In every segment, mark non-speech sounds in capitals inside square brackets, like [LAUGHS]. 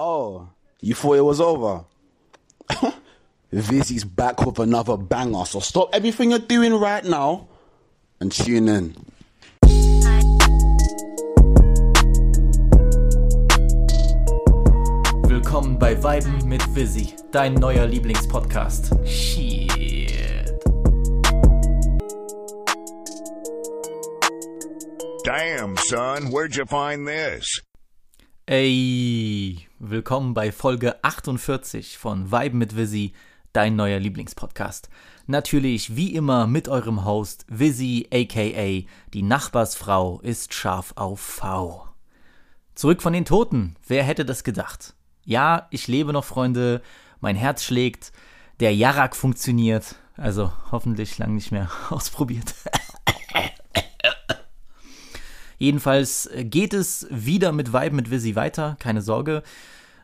Oh, you thought it was over? [LAUGHS] Vizzy's back with another banger, so stop everything you're doing right now and tune in. Willkommen bei Weiben mit Vizzy, dein neuer Lieblingspodcast. Shit. Damn, son, where'd you find this? Ey, willkommen bei Folge 48 von Weiben mit Vizzy, dein neuer Lieblingspodcast. Natürlich wie immer mit eurem Host Vizzy aka die Nachbarsfrau ist scharf auf V. Zurück von den Toten, wer hätte das gedacht? Ja, ich lebe noch, Freunde, mein Herz schlägt, der Jarak funktioniert, also hoffentlich lang nicht mehr [LAUGHS] ausprobiert. Jedenfalls geht es wieder mit Vibe mit Visi weiter, keine Sorge.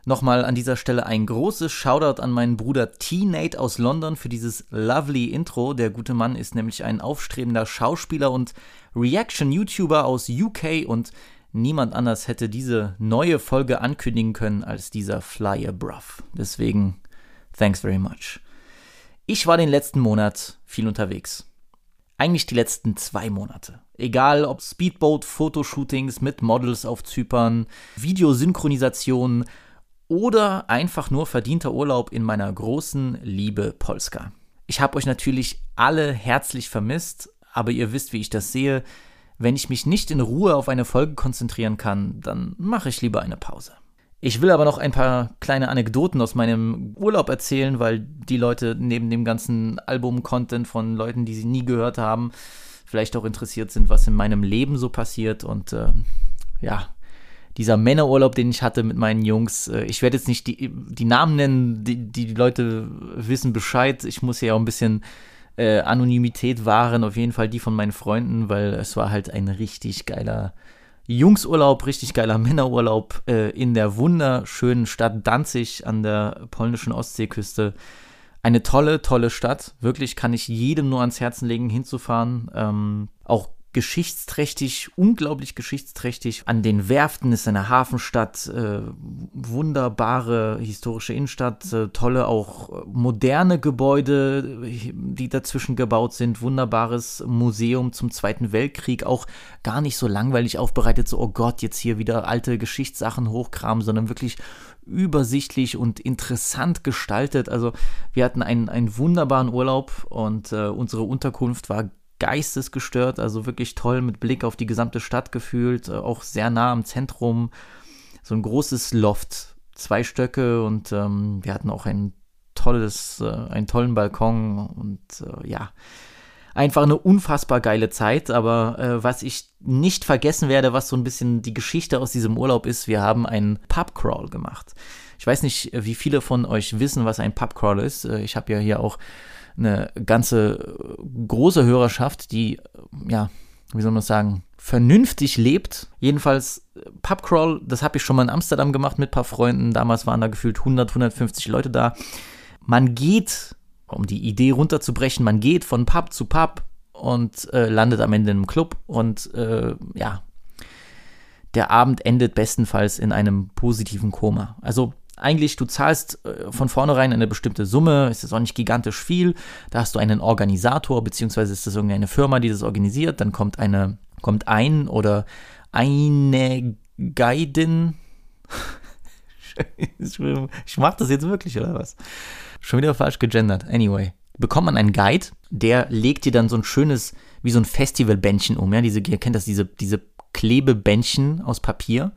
Nochmal an dieser Stelle ein großes Shoutout an meinen Bruder T-Nate aus London für dieses lovely Intro. Der gute Mann ist nämlich ein aufstrebender Schauspieler und Reaction-YouTuber aus UK und niemand anders hätte diese neue Folge ankündigen können als dieser Flyer Bruff. Deswegen, thanks very much. Ich war den letzten Monat viel unterwegs. Eigentlich die letzten zwei Monate. Egal ob Speedboat-Fotoshootings mit Models auf Zypern, Videosynchronisationen oder einfach nur verdienter Urlaub in meiner großen Liebe Polska. Ich habe euch natürlich alle herzlich vermisst, aber ihr wisst, wie ich das sehe. Wenn ich mich nicht in Ruhe auf eine Folge konzentrieren kann, dann mache ich lieber eine Pause. Ich will aber noch ein paar kleine Anekdoten aus meinem Urlaub erzählen, weil die Leute neben dem ganzen Album-Content von Leuten, die sie nie gehört haben, vielleicht auch interessiert sind, was in meinem Leben so passiert. Und äh, ja, dieser Männerurlaub, den ich hatte mit meinen Jungs, äh, ich werde jetzt nicht die, die Namen nennen, die, die Leute wissen Bescheid. Ich muss ja auch ein bisschen äh, Anonymität wahren, auf jeden Fall die von meinen Freunden, weil es war halt ein richtig geiler Jungsurlaub, richtig geiler Männerurlaub äh, in der wunderschönen Stadt Danzig an der polnischen Ostseeküste. Eine tolle, tolle Stadt. Wirklich kann ich jedem nur ans Herzen legen, hinzufahren. Ähm, auch geschichtsträchtig, unglaublich geschichtsträchtig. An den Werften ist eine Hafenstadt, äh, wunderbare historische Innenstadt, äh, tolle auch moderne Gebäude, die dazwischen gebaut sind, wunderbares Museum zum Zweiten Weltkrieg, auch gar nicht so langweilig aufbereitet, so, oh Gott, jetzt hier wieder alte Geschichtssachen hochkramen, sondern wirklich übersichtlich und interessant gestaltet. Also wir hatten einen, einen wunderbaren Urlaub und äh, unsere Unterkunft war geistesgestört, also wirklich toll mit Blick auf die gesamte Stadt gefühlt, äh, auch sehr nah am Zentrum. So ein großes Loft, zwei Stöcke und ähm, wir hatten auch ein tolles, äh, einen tollen Balkon und äh, ja, einfach eine unfassbar geile Zeit. Aber äh, was ich nicht vergessen werde, was so ein bisschen die Geschichte aus diesem Urlaub ist, wir haben einen Pubcrawl gemacht. Ich weiß nicht, wie viele von euch wissen, was ein Pubcrawl ist. Äh, ich habe ja hier auch eine ganze große Hörerschaft, die, ja, wie soll man das sagen, vernünftig lebt. Jedenfalls, Pubcrawl, das habe ich schon mal in Amsterdam gemacht mit ein paar Freunden. Damals waren da gefühlt 100, 150 Leute da. Man geht, um die Idee runterzubrechen, man geht von Pub zu Pub und äh, landet am Ende in einem Club und äh, ja, der Abend endet bestenfalls in einem positiven Koma. Also eigentlich, du zahlst äh, von vornherein eine bestimmte Summe, ist jetzt auch nicht gigantisch viel. Da hast du einen Organisator, beziehungsweise ist das irgendeine Firma, die das organisiert. Dann kommt eine, kommt ein oder eine Guidin. [LAUGHS] ich mach das jetzt wirklich, oder was? Schon wieder falsch gegendert. Anyway. Bekommt man einen Guide, der legt dir dann so ein schönes, wie so ein Festivalbändchen um, ja, diese, ihr kennt das, diese, diese Klebebändchen aus Papier.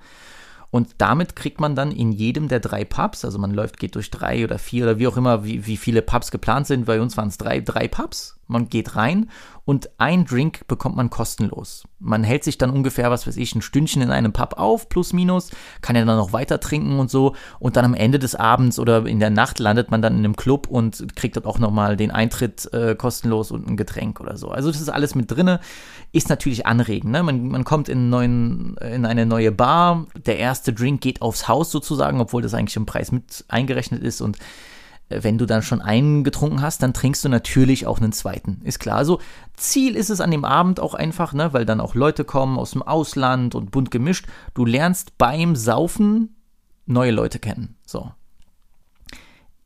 Und damit kriegt man dann in jedem der drei Pubs, also man läuft, geht durch drei oder vier oder wie auch immer, wie, wie viele Pubs geplant sind. Bei uns waren es drei, drei Pubs. Man geht rein und ein Drink bekommt man kostenlos. Man hält sich dann ungefähr, was weiß ich, ein Stündchen in einem Pub auf, plus minus, kann ja dann noch weiter trinken und so. Und dann am Ende des Abends oder in der Nacht landet man dann in einem Club und kriegt dort auch nochmal den Eintritt äh, kostenlos und ein Getränk oder so. Also das ist alles mit drinne. Ist natürlich anregend. Ne? Man, man kommt in, neuen, in eine neue Bar. Der erste Drink geht aufs Haus sozusagen, obwohl das eigentlich im Preis mit eingerechnet ist und wenn du dann schon einen getrunken hast, dann trinkst du natürlich auch einen zweiten. Ist klar. Also Ziel ist es an dem Abend auch einfach, ne, weil dann auch Leute kommen aus dem Ausland und bunt gemischt. Du lernst beim Saufen neue Leute kennen. So.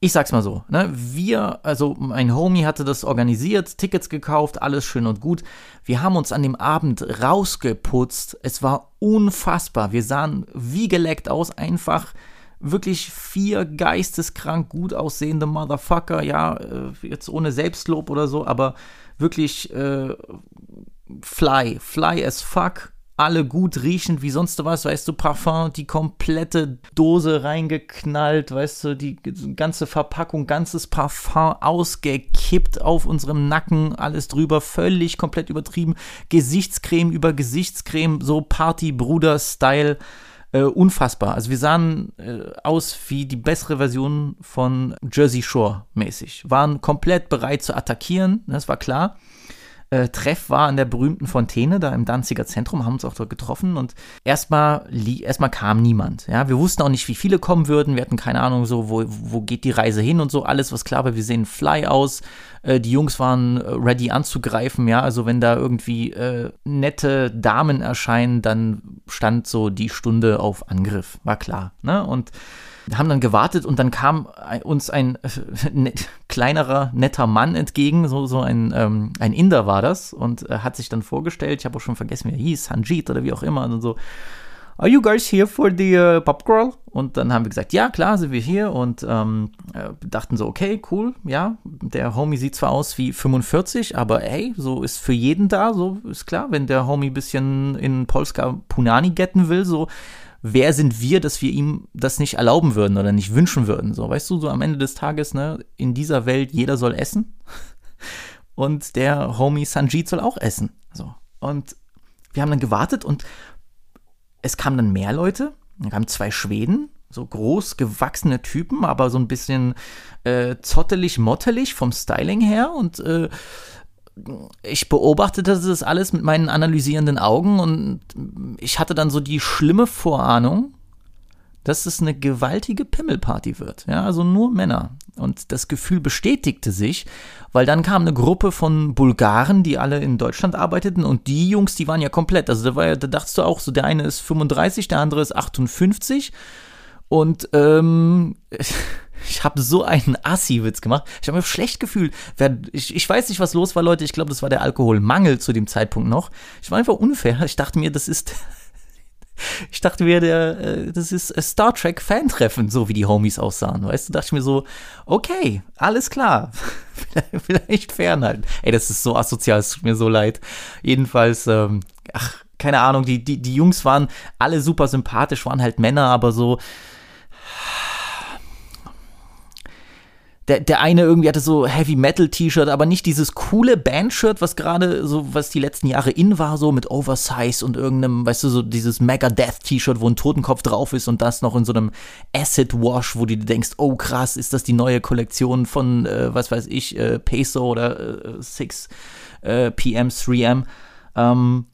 Ich sag's mal so, ne? Wir, also mein Homie hatte das organisiert, Tickets gekauft, alles schön und gut. Wir haben uns an dem Abend rausgeputzt. Es war unfassbar. Wir sahen wie geleckt aus, einfach wirklich vier geisteskrank gut aussehende Motherfucker, ja, äh, jetzt ohne Selbstlob oder so, aber wirklich äh, fly, fly as fuck, alle gut riechend wie sonst was, weißt du, Parfum, die komplette Dose reingeknallt, weißt du, die ganze Verpackung, ganzes Parfum ausgekippt auf unserem Nacken, alles drüber, völlig komplett übertrieben, Gesichtscreme über Gesichtscreme, so Party-Bruder-Style, äh, unfassbar. Also wir sahen äh, aus wie die bessere Version von Jersey Shore mäßig. Waren komplett bereit zu attackieren, das war klar äh, Treff war an der berühmten Fontäne, da im Danziger Zentrum, haben uns auch dort getroffen und erstmal erstmal kam niemand. Ja, wir wussten auch nicht, wie viele kommen würden. Wir hatten keine Ahnung, so, wo, wo geht die Reise hin und so. Alles was klar war, wir sehen Fly aus. Äh, die Jungs waren äh, ready anzugreifen, ja. Also wenn da irgendwie äh, nette Damen erscheinen, dann stand so die Stunde auf Angriff. War klar. Ne? Und haben dann gewartet und dann kam uns ein [LAUGHS] net, kleinerer, netter Mann entgegen, so, so ein, ähm, ein Inder war das und äh, hat sich dann vorgestellt, ich habe auch schon vergessen, wie er hieß, Sanjit oder wie auch immer und so, Are you guys here for the uh, Pop? Und dann haben wir gesagt, ja, klar, sind wir hier und ähm, äh, dachten so, okay, cool, ja, der Homie sieht zwar aus wie 45, aber hey, so ist für jeden da, so ist klar, wenn der Homie ein bisschen in Polska Punani getten will, so wer sind wir, dass wir ihm das nicht erlauben würden oder nicht wünschen würden? So, weißt du, so am Ende des Tages, ne, in dieser Welt, jeder soll essen. [LAUGHS] Und der Homie Sanjit soll auch essen. So. Und wir haben dann gewartet und es kamen dann mehr Leute. Dann kamen zwei Schweden, so groß gewachsene Typen, aber so ein bisschen äh, zottelig, mottelig vom Styling her und äh, ich beobachtete das alles mit meinen analysierenden Augen und ich hatte dann so die schlimme Vorahnung, dass es eine gewaltige Pimmelparty wird. Ja, also nur Männer. Und das Gefühl bestätigte sich, weil dann kam eine Gruppe von Bulgaren, die alle in Deutschland arbeiteten und die Jungs, die waren ja komplett. Also da war da dachtest du auch so, der eine ist 35, der andere ist 58 und ähm, [LAUGHS] Ich habe so einen Assi-Witz gemacht. Ich habe mir schlecht gefühlt. Ich, ich weiß nicht, was los war, Leute. Ich glaube, das war der Alkoholmangel zu dem Zeitpunkt noch. Ich war einfach unfair. Ich dachte mir, das ist. [LAUGHS] Ich dachte mir, der, äh, das ist Star Trek Fan-Treffen, so wie die Homies aussahen. Weißt du, dachte ich mir so, okay, alles klar. vielleicht, [LAUGHS] vielleicht fernhalten. Ey, das ist so asozial, es tut mir so leid. Jedenfalls, ähm, ach, keine Ahnung, die, die, die Jungs waren alle super sympathisch, waren halt Männer, aber so der, der eine irgendwie hatte so Heavy Metal T-Shirt, aber nicht dieses coole Band-Shirt, was gerade so, was die letzten Jahre in war, so mit Oversize und irgendeinem, weißt du, so dieses Megadeth T-Shirt, wo ein Totenkopf drauf ist und das noch in so einem Acid Wash, wo du dir denkst, oh krass, ist das die neue Kollektion von, äh, was weiß ich, äh, Peso oder äh, 6 äh, PM, 3M. Ähm,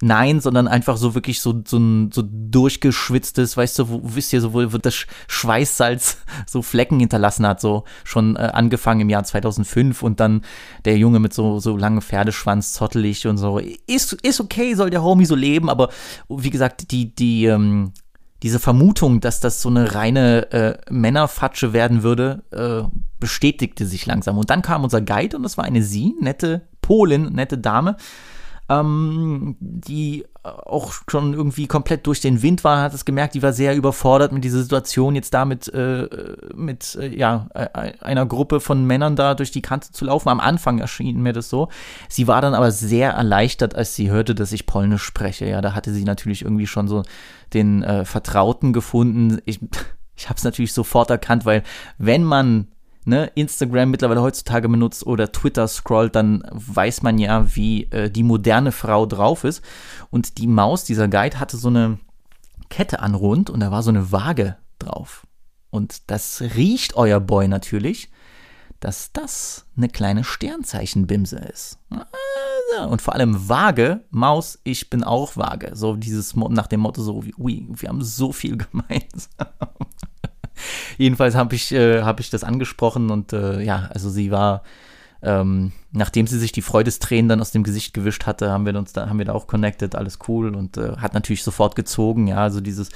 Nein, sondern einfach so wirklich so, so ein so durchgeschwitztes, weißt du, wo, wisst ihr, so, wo das Schweißsalz [LAUGHS] so Flecken hinterlassen hat, so schon äh, angefangen im Jahr 2005 und dann der Junge mit so, so langem Pferdeschwanz, zottelig und so. Ist, ist okay, soll der Homie so leben, aber wie gesagt, die, die, ähm, diese Vermutung, dass das so eine reine äh, Männerfatsche werden würde, äh, bestätigte sich langsam. Und dann kam unser Guide und das war eine sie, nette Polin, nette Dame, ähm, die auch schon irgendwie komplett durch den Wind war, hat es gemerkt, die war sehr überfordert mit dieser Situation, jetzt damit äh, mit äh, ja, einer Gruppe von Männern da durch die Kante zu laufen. Am Anfang erschien mir das so. Sie war dann aber sehr erleichtert, als sie hörte, dass ich Polnisch spreche. Ja, da hatte sie natürlich irgendwie schon so den äh, Vertrauten gefunden. Ich, [LAUGHS] ich habe es natürlich sofort erkannt, weil wenn man ne, Instagram mittlerweile heutzutage benutzt oder Twitter scrollt, dann weiß man ja, wie äh, die moderne Frau drauf ist. Und die Maus, dieser Guide, hatte so eine Kette an rund und da war so eine Waage drauf. Und das riecht euer Boy natürlich, dass das eine kleine Sternzeichenbimse ist. Also, und vor allem Waage, Maus, ich bin auch Waage. So dieses nach dem Motto so, ui, wir haben so viel [LAUGHS] gemeinsam. [LAUGHS] Jedenfalls habe ich, äh, hab ich das angesprochen und äh, ja, also sie war ähm, nachdem sie sich die Freudestränen dann aus dem Gesicht gewischt hatte, haben wir uns da, haben wir da auch connected, alles cool und äh, hat natürlich sofort gezogen, ja, also dieses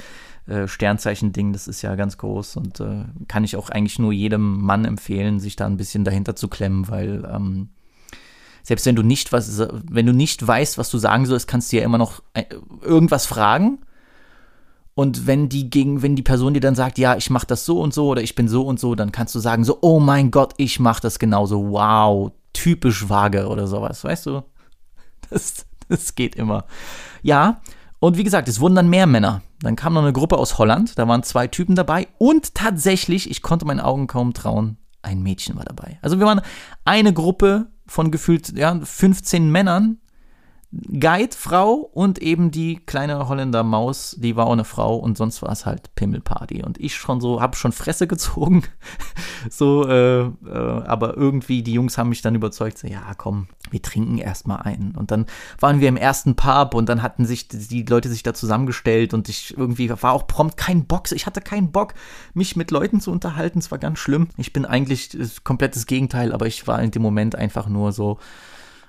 äh, Sternzeichen-Ding, das ist ja ganz groß und äh, kann ich auch eigentlich nur jedem Mann empfehlen, sich da ein bisschen dahinter zu klemmen, weil ähm, selbst wenn du nicht was, wenn du nicht weißt, was du sagen sollst, kannst du ja immer noch äh, irgendwas fragen. Und wenn die gegen, wenn die Person dir dann sagt, ja, ich mach das so und so oder ich bin so und so, dann kannst du sagen so, oh mein Gott, ich mach das genauso. Wow, typisch vage oder sowas, weißt du? Das, das geht immer. Ja, und wie gesagt, es wurden dann mehr Männer. Dann kam noch eine Gruppe aus Holland, da waren zwei Typen dabei und tatsächlich, ich konnte meinen Augen kaum trauen, ein Mädchen war dabei. Also wir waren eine Gruppe von gefühlt ja, 15 Männern, Guide, Frau und eben die kleine Holländer Maus, die war auch eine Frau und sonst war es halt Pimmelparty. Und ich schon so, hab schon Fresse gezogen. [LAUGHS] so, äh, äh, aber irgendwie, die Jungs haben mich dann überzeugt, so, ja, komm, wir trinken erstmal ein. Und dann waren wir im ersten Pub und dann hatten sich die Leute sich da zusammengestellt und ich irgendwie war auch prompt kein Bock. Ich hatte keinen Bock, mich mit Leuten zu unterhalten. Es war ganz schlimm. Ich bin eigentlich komplettes Gegenteil, aber ich war in dem Moment einfach nur so,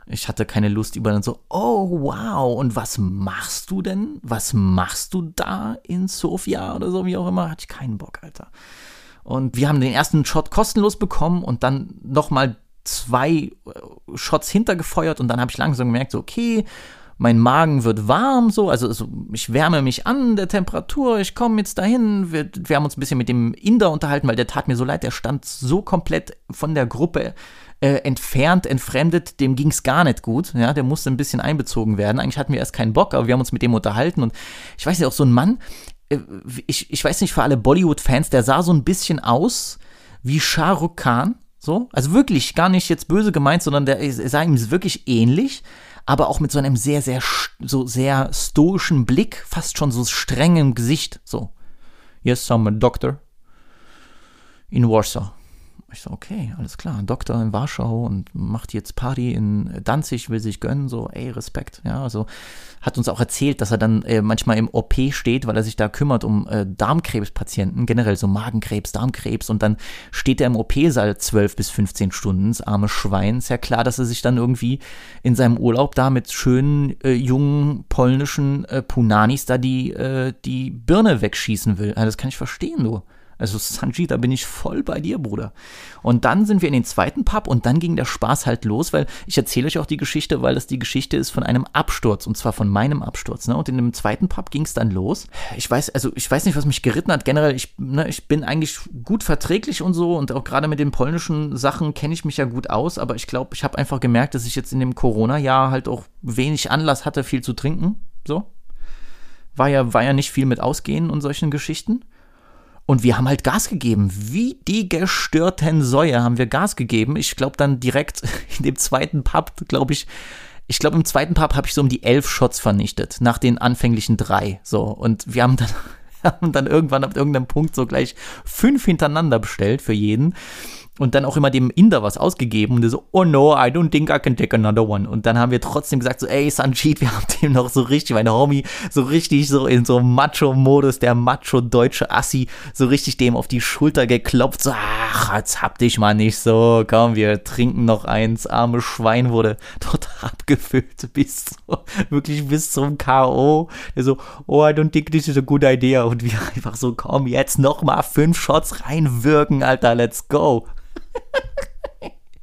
ich hatte keine Lust über dann so, oh wow, und was machst du denn? Was machst du da in Sofia oder so, wie auch immer? Hatte ich keinen Bock, Alter. Und wir haben den ersten Shot kostenlos bekommen und dann nochmal zwei äh, Shots hintergefeuert und dann habe ich langsam gemerkt, so, okay, mein Magen wird warm, so, also, also ich wärme mich an der Temperatur, ich komme jetzt dahin. Wir, wir haben uns ein bisschen mit dem Inder unterhalten, weil der tat mir so leid, der stand so komplett von der Gruppe äh, entfernt, entfremdet, dem ging es gar nicht gut. Ja, der musste ein bisschen einbezogen werden. Eigentlich hatten wir erst keinen Bock, aber wir haben uns mit dem unterhalten und ich weiß nicht, auch so ein Mann, äh, ich, ich weiß nicht, für alle Bollywood-Fans, der sah so ein bisschen aus wie Shah Rukh Khan. So, also wirklich gar nicht jetzt böse gemeint, sondern der sah ihm wirklich ähnlich, aber auch mit so einem sehr, sehr, so sehr stoischen Blick, fast schon so strengem Gesicht. So, yes, I'm a doctor in Warsaw. Ich so, okay, alles klar. Doktor in Warschau und macht jetzt Party in Danzig, will sich gönnen, so, ey, Respekt. Ja, also hat uns auch erzählt, dass er dann äh, manchmal im OP steht, weil er sich da kümmert um äh, Darmkrebspatienten, generell so Magenkrebs, Darmkrebs und dann steht er im OP-Saal 12 bis 15 Stunden, das arme Schwein. Ist ja klar, dass er sich dann irgendwie in seinem Urlaub da mit schönen, äh, jungen polnischen äh, Punanis da die, äh, die Birne wegschießen will. Also das kann ich verstehen, du. Also Sanji, da bin ich voll bei dir, Bruder. Und dann sind wir in den zweiten Pub und dann ging der Spaß halt los, weil ich erzähle euch auch die Geschichte, weil das die Geschichte ist von einem Absturz und zwar von meinem Absturz. Ne? Und in dem zweiten Pub ging es dann los. Ich weiß, also ich weiß nicht, was mich geritten hat. Generell, ich, ne, ich bin eigentlich gut verträglich und so und auch gerade mit den polnischen Sachen kenne ich mich ja gut aus, aber ich glaube, ich habe einfach gemerkt, dass ich jetzt in dem Corona-Jahr halt auch wenig Anlass hatte, viel zu trinken. So. War ja, war ja nicht viel mit Ausgehen und solchen Geschichten. Und wir haben halt Gas gegeben. Wie die gestörten Säue haben wir Gas gegeben. Ich glaube dann direkt [LAUGHS] in dem zweiten Pub, glaube ich, ich glaube im zweiten Pub habe ich so um die elf Shots vernichtet, nach den anfänglichen drei. So, und wir haben dann, [LAUGHS] haben dann irgendwann ab irgendeinem Punkt so gleich fünf hintereinander bestellt für jeden und dann auch immer dem Inder was ausgegeben und der so, oh no, I don't think I can take another one. Und dann haben wir trotzdem gesagt so, ey Sanjit, wir haben dem noch so richtig, mein Homie, so richtig so in so Macho-Modus, der Macho-deutsche Assi, so richtig dem auf die Schulter geklopft, so, ach, jetzt hab dich mal nicht so, komm, wir trinken noch eins, arme Schwein wurde [LAUGHS] dort abgefüllt bis, so, wirklich bis zum K.O. Der so, oh, I don't think this is a good idea. Und wir [LAUGHS] einfach so, komm, jetzt noch mal fünf Shots reinwirken, Alter, let's go.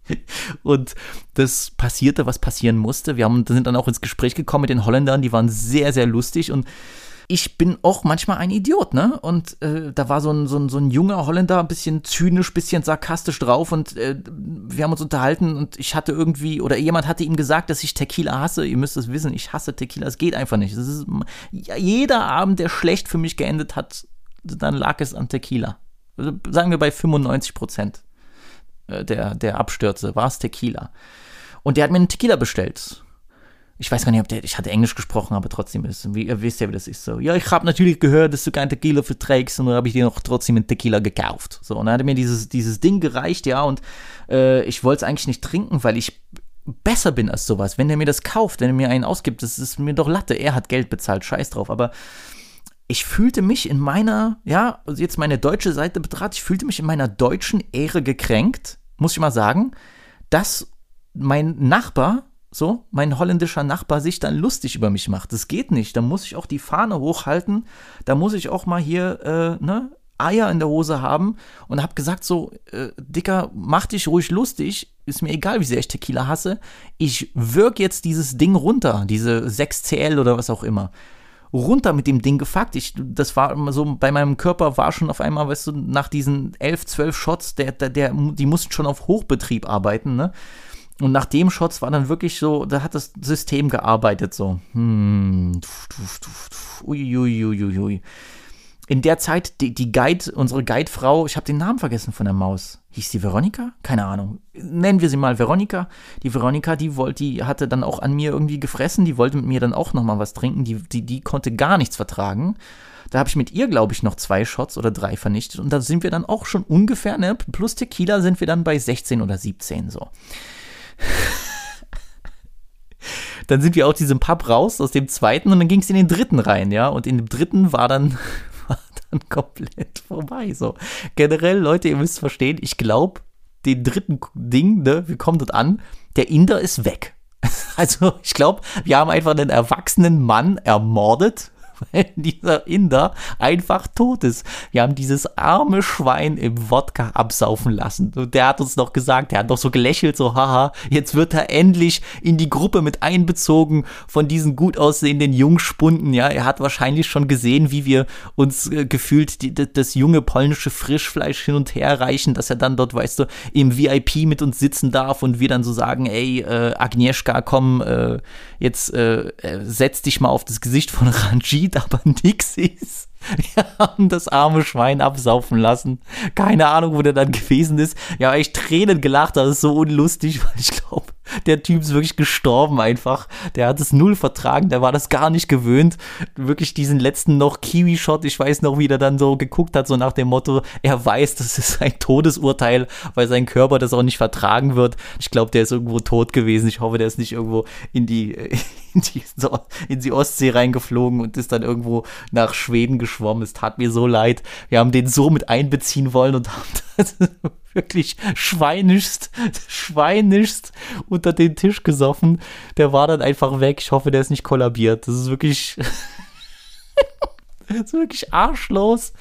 [LAUGHS] Und das passierte, was passieren musste. Wir haben, sind dann auch ins Gespräch gekommen mit den Holländern, die waren sehr, sehr lustig und ich bin auch manchmal ein Idiot, ne? Und äh, da war so ein, so, ein, so ein junger Holländer, ein bisschen zynisch, bisschen sarkastisch drauf und äh, wir haben uns unterhalten und ich hatte irgendwie, oder jemand hatte ihm gesagt, dass ich Tequila hasse. Ihr müsst es wissen, ich hasse Tequila, es geht einfach nicht. Ist, jeder Abend, der schlecht für mich geendet hat, dann lag es an Tequila. Also sagen wir bei 95 Prozent. Äh, der, der Abstürze, war es Tequila. Und der hat mir einen Tequila bestellt. Ich weiß gar nicht, ob der, ich hatte Englisch gesprochen, aber trotzdem ist, wie, ihr wisst ja, wie das ist so. Ja, ich habe natürlich gehört, dass du kein Tequila verträgst und dann habe ich dir noch trotzdem einen Tequila gekauft. So, und dann hat er mir dieses, dieses Ding gereicht, ja, und äh, ich wollte es eigentlich nicht trinken, weil ich besser bin als sowas. Wenn der mir das kauft, wenn er mir einen ausgibt, das ist mir doch Latte. Er hat Geld bezahlt, scheiß drauf. Aber ich fühlte mich in meiner, ja, also jetzt meine deutsche Seite betrachtet, ich fühlte mich in meiner deutschen Ehre gekränkt, muss ich mal sagen, dass mein Nachbar, so, mein holländischer Nachbar sich dann lustig über mich macht. Das geht nicht. Da muss ich auch die Fahne hochhalten. Da muss ich auch mal hier, äh, ne, Eier in der Hose haben und habe gesagt so, äh, Dicker, mach dich ruhig lustig, ist mir egal, wie sehr ich Tequila hasse, ich wirk jetzt dieses Ding runter, diese 6CL oder was auch immer. Runter mit dem Ding gefuckt. Ich, das war immer so, bei meinem Körper war schon auf einmal, weißt du, nach diesen 11, 12 Shots, der, der, der, die mussten schon auf Hochbetrieb arbeiten, ne? Und nach dem Shots war dann wirklich so, da hat das System gearbeitet, so. Hm, ui in der Zeit, die, die Guide, unsere Guidefrau, ich habe den Namen vergessen von der Maus. Hieß die Veronika? Keine Ahnung. Nennen wir sie mal Veronika. Die Veronika, die wollte, die hatte dann auch an mir irgendwie gefressen, die wollte mit mir dann auch nochmal was trinken, die, die, die konnte gar nichts vertragen. Da habe ich mit ihr, glaube ich, noch zwei Shots oder drei vernichtet. Und da sind wir dann auch schon ungefähr, ne, plus Tequila sind wir dann bei 16 oder 17 so. [LAUGHS] dann sind wir aus diesem Pub raus, aus dem zweiten, und dann ging es in den dritten rein, ja. Und in dem dritten war dann dann komplett vorbei. So. Generell, Leute, ihr müsst verstehen, ich glaube, den dritten Ding, ne, wir kommen dort an, der Inder ist weg. [LAUGHS] Also, ich glaube, wir haben einfach einen erwachsenen Mann ermordet weil [LAUGHS] dieser Inder einfach tot ist. Wir haben dieses arme Schwein im Wodka absaufen lassen. Und der hat uns noch gesagt, der hat doch so gelächelt, so haha, jetzt wird er endlich in die Gruppe mit einbezogen von diesen gut aussehenden Jungspunden. Ja, er hat wahrscheinlich schon gesehen, wie wir uns äh, gefühlt die, das junge polnische Frischfleisch hin und her reichen, dass er dann dort, weißt du, im VIP mit uns sitzen darf und wir dann so sagen, ey, äh, Agnieszka, komm, äh, jetzt äh, äh setz dich mal auf das Gesicht von [LAUGHS] Ranjit sieht, aber [LAUGHS] nix ist. [LAUGHS] Wir haben das arme Schwein absaufen lassen. Keine Ahnung, wo der dann gewesen ist. Ja, echt Tränen gelacht, das ist so unlustig, [LAUGHS] weil ich glaube, der Typ ist wirklich gestorben einfach. Der hat es null vertragen, der war das gar nicht gewöhnt. Wirklich diesen letzten noch Kiwi-Shot, ich weiß noch, wie der dann so geguckt hat, so nach dem Motto, er weiß, das ist ein Todesurteil, weil sein Körper das auch nicht vertragen wird. Ich glaube, der ist irgendwo tot gewesen. Ich hoffe, der ist nicht irgendwo in die, [LAUGHS] in die, in die Ostsee reingeflogen und ist dann irgendwo nach Schweden geschwommen. Es tat mir so leid. Wir haben den so mit einbeziehen wollen und haben [LAUGHS] das wirklich schweinischst, schweinischst unter den Tisch gesoffen. Der war dann einfach weg. Ich hoffe, der ist nicht kollabiert. Das ist wirklich. [LAUGHS] das ist wirklich arschlos.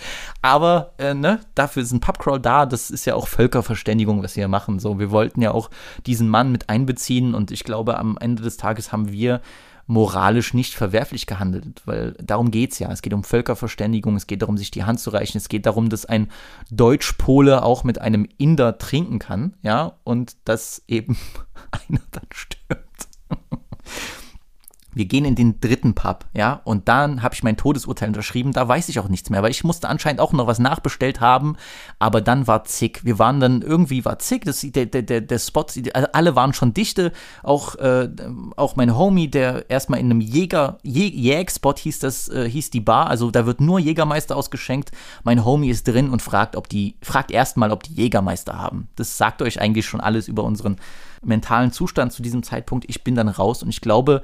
Aber äh, ne, dafür ist ein Pubcrawl da. Das ist ja auch Völkerverständigung, was wir hier machen. So, wir wollten ja auch diesen Mann mit einbeziehen und ich glaube, am Ende des Tages haben wir moralisch nicht verwerflich gehandelt, weil darum geht es ja. Es geht um Völkerverständigung, es geht darum, sich die Hand zu reichen, es geht darum, dass ein Deutschpole auch mit einem Inder trinken kann, ja, und dass eben [LAUGHS] einer dann stirbt wir gehen in den dritten Pub, ja, und dann habe ich mein Todesurteil unterschrieben, da weiß ich auch nichts mehr, weil ich musste anscheinend auch noch was nachbestellt haben, aber dann war zick. Wir waren dann irgendwie war zick, das, der, der, der, Spot, also alle waren schon dichte, auch, äh, auch mein Homie, der erstmal in einem Jäger, Jäg-Spot hieß das, äh, hieß die Bar, also da wird nur Jägermeister ausgeschenkt. Mein Homie ist drin und fragt, ob die, fragt erstmal, ob die Jägermeister haben. Das sagt euch eigentlich schon alles über unseren mentalen Zustand zu diesem Zeitpunkt. Ich bin dann raus und ich glaube,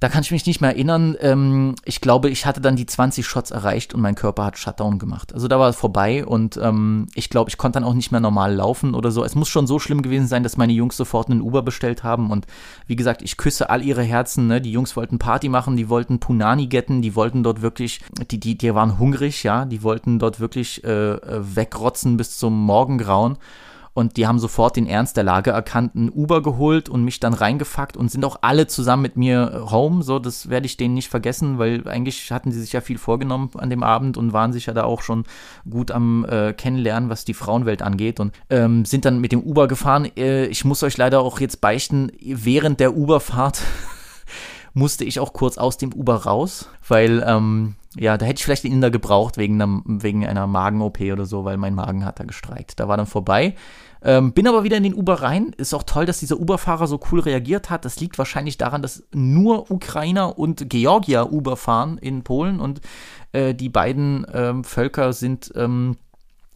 da kann ich mich nicht mehr erinnern. Ähm, ich glaube, ich hatte dann die 20 Shots erreicht und mein Körper hat Shutdown gemacht. Also da war es vorbei und ähm, ich glaube, ich konnte dann auch nicht mehr normal laufen oder so. Es muss schon so schlimm gewesen sein, dass meine Jungs sofort einen Uber bestellt haben und wie gesagt, ich küsse all ihre Herzen. Ne? Die Jungs wollten Party machen, die wollten Punani getten, die wollten dort wirklich, die, die, die waren hungrig, ja, die wollten dort wirklich äh, äh wegrotzen bis zum Morgengrauen. Und die haben sofort den Ernst der Lage erkannt, einen Uber geholt und mich dann reingefuckt und sind auch alle zusammen mit mir home. So, das werde ich denen nicht vergessen, weil eigentlich hatten sie sich ja viel vorgenommen an dem Abend und waren sich ja da auch schon gut am äh, Kennenlernen, was die Frauenwelt angeht. Und ähm, sind dann mit dem Uber gefahren. Äh, ich muss euch leider auch jetzt beichten, während der Uberfahrt [LAUGHS] musste ich auch kurz aus dem Uber raus, weil ähm, ja, da hätte ich vielleicht den Inder gebraucht wegen einer, wegen einer Magen-OP oder so, weil mein Magen hat da gestreikt. Da war dann vorbei. Ähm, bin aber wieder in den Uber rein. Ist auch toll, dass dieser Uber-Fahrer so cool reagiert hat. Das liegt wahrscheinlich daran, dass nur Ukrainer und Georgier Uber fahren in Polen und äh, die beiden ähm, Völker sind ähm,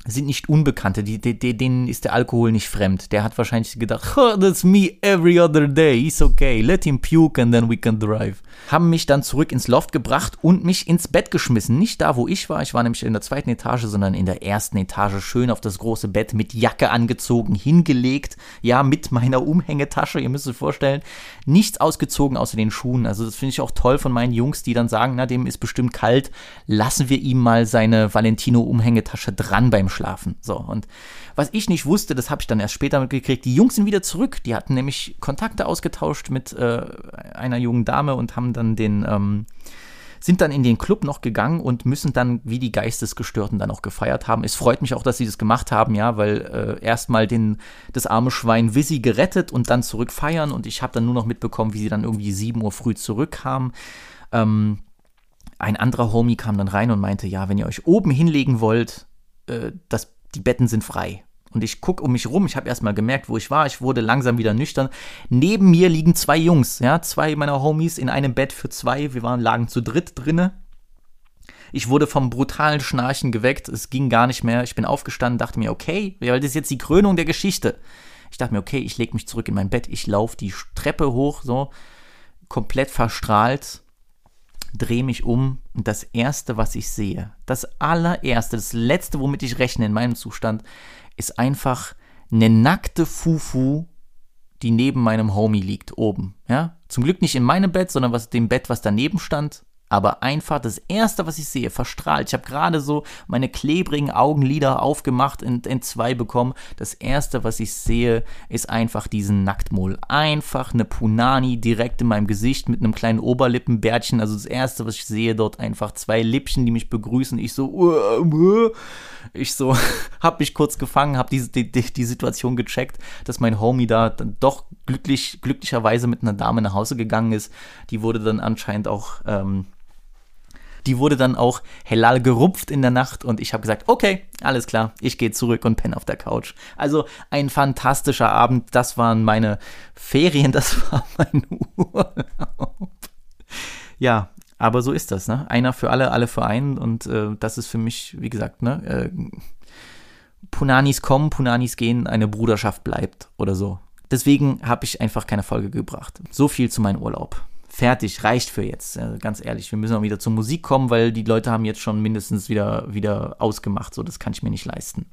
sind nicht Unbekannte, die, die, denen ist der Alkohol nicht fremd. Der hat wahrscheinlich gedacht, oh, that's me every other day, it's okay, let him puke and then we can drive. Haben mich dann zurück ins Loft gebracht und mich ins Bett geschmissen. Nicht da, wo ich war, ich war nämlich in der zweiten Etage, sondern in der ersten Etage, schön auf das große Bett mit Jacke angezogen, hingelegt, ja, mit meiner Umhängetasche, ihr müsst euch vorstellen, nichts ausgezogen außer den Schuhen. Also das finde ich auch toll von meinen Jungs, die dann sagen, na, dem ist bestimmt kalt, lassen wir ihm mal seine Valentino-Umhängetasche dran beim Schlafen. So, und was ich nicht wusste, das habe ich dann erst später mitgekriegt, die Jungs sind wieder zurück. Die hatten nämlich Kontakte ausgetauscht mit äh, einer jungen Dame und haben dann den, ähm, sind dann in den Club noch gegangen und müssen dann wie die Geistesgestörten dann auch gefeiert haben. Es freut mich auch, dass sie das gemacht haben, ja, weil äh, erstmal das arme Schwein Wizzy gerettet und dann zurück feiern und ich habe dann nur noch mitbekommen, wie sie dann irgendwie 7 Uhr früh zurückkamen. Ähm, ein anderer Homie kam dann rein und meinte, ja, wenn ihr euch oben hinlegen wollt, äh, das, die Betten sind frei. Und ich gucke um mich rum, ich habe erstmal gemerkt, wo ich war. Ich wurde langsam wieder nüchtern. Neben mir liegen zwei Jungs, ja, zwei meiner Homies in einem Bett für zwei. Wir waren, lagen zu dritt drinne. Ich wurde vom brutalen Schnarchen geweckt. Es ging gar nicht mehr. Ich bin aufgestanden, dachte mir, okay, weil das ist jetzt die Krönung der Geschichte. Ich dachte mir, okay, ich lege mich zurück in mein Bett. Ich laufe die Treppe hoch, so komplett verstrahlt drehe mich um und das Erste, was ich sehe, das allererste, das Letzte, womit ich rechne in meinem Zustand, ist einfach eine nackte Fufu, die neben meinem Homie liegt, oben. Ja? Zum Glück nicht in meinem Bett, sondern was dem Bett, was daneben stand aber einfach das Erste, was ich sehe, verstrahlt. Ich habe gerade so meine klebrigen Augenlider aufgemacht und in zwei bekommen. Das Erste, was ich sehe, ist einfach diesen Nacktmol. Einfach eine Punani direkt in meinem Gesicht mit einem kleinen Oberlippenbärtchen. Also das Erste, was ich sehe, dort einfach zwei Lippchen, die mich begrüßen. Ich so, uh, uh. ich so, [LAUGHS] habe mich kurz gefangen, habe die, die, die Situation gecheckt, dass mein Homie da dann doch glücklich, glücklicherweise mit einer Dame nach Hause gegangen ist. Die wurde dann anscheinend auch ähm, die wurde dann auch helal gerupft in der Nacht und ich habe gesagt, okay, alles klar, ich gehe zurück und penne auf der Couch. Also ein fantastischer Abend, das waren meine Ferien, das [LAUGHS] war mein Urlaub. Ja, aber so ist das, ne? Einer für alle, alle für einen und äh, das ist für mich, wie gesagt, ne? Äh, Punanis kommen, Punanis gehen, eine Bruderschaft bleibt oder so. Deswegen habe ich einfach keine Folge gebracht. So viel zu meinem Urlaub fertig, reicht für jetzt. ganz ehrlich, wir müssen auch wieder zur Musik kommen, weil die Leute haben jetzt schon mindestens wieder, wieder ausgemacht. So, das kann ich mir nicht leisten.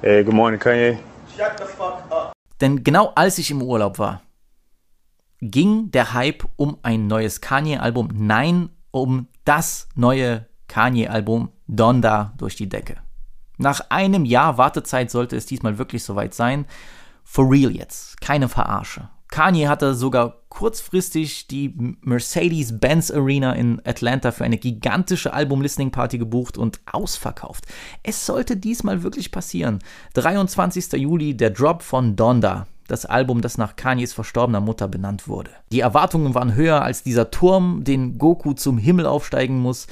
Hey, good morning, Kanye. Shut the fuck up. Denn genau als ich im Urlaub war, ging der Hype um ein neues Kanye-Album, nein, um das neue Kanye-Album Donda durch die Decke. Nach einem Jahr Wartezeit sollte es diesmal wirklich soweit sein. For real jetzt, keine Verarsche. Kanye hatte sogar kurzfristig die Mercedes-Benz Arena in Atlanta für eine gigantische Album-Listening-Party gebucht und ausverkauft. Es sollte diesmal wirklich passieren. 23. Juli der Drop von Donda, das Album, das nach Kanyes verstorbener Mutter benannt wurde. Die Erwartungen waren höher als dieser Turm, den Goku zum Himmel aufsteigen muss.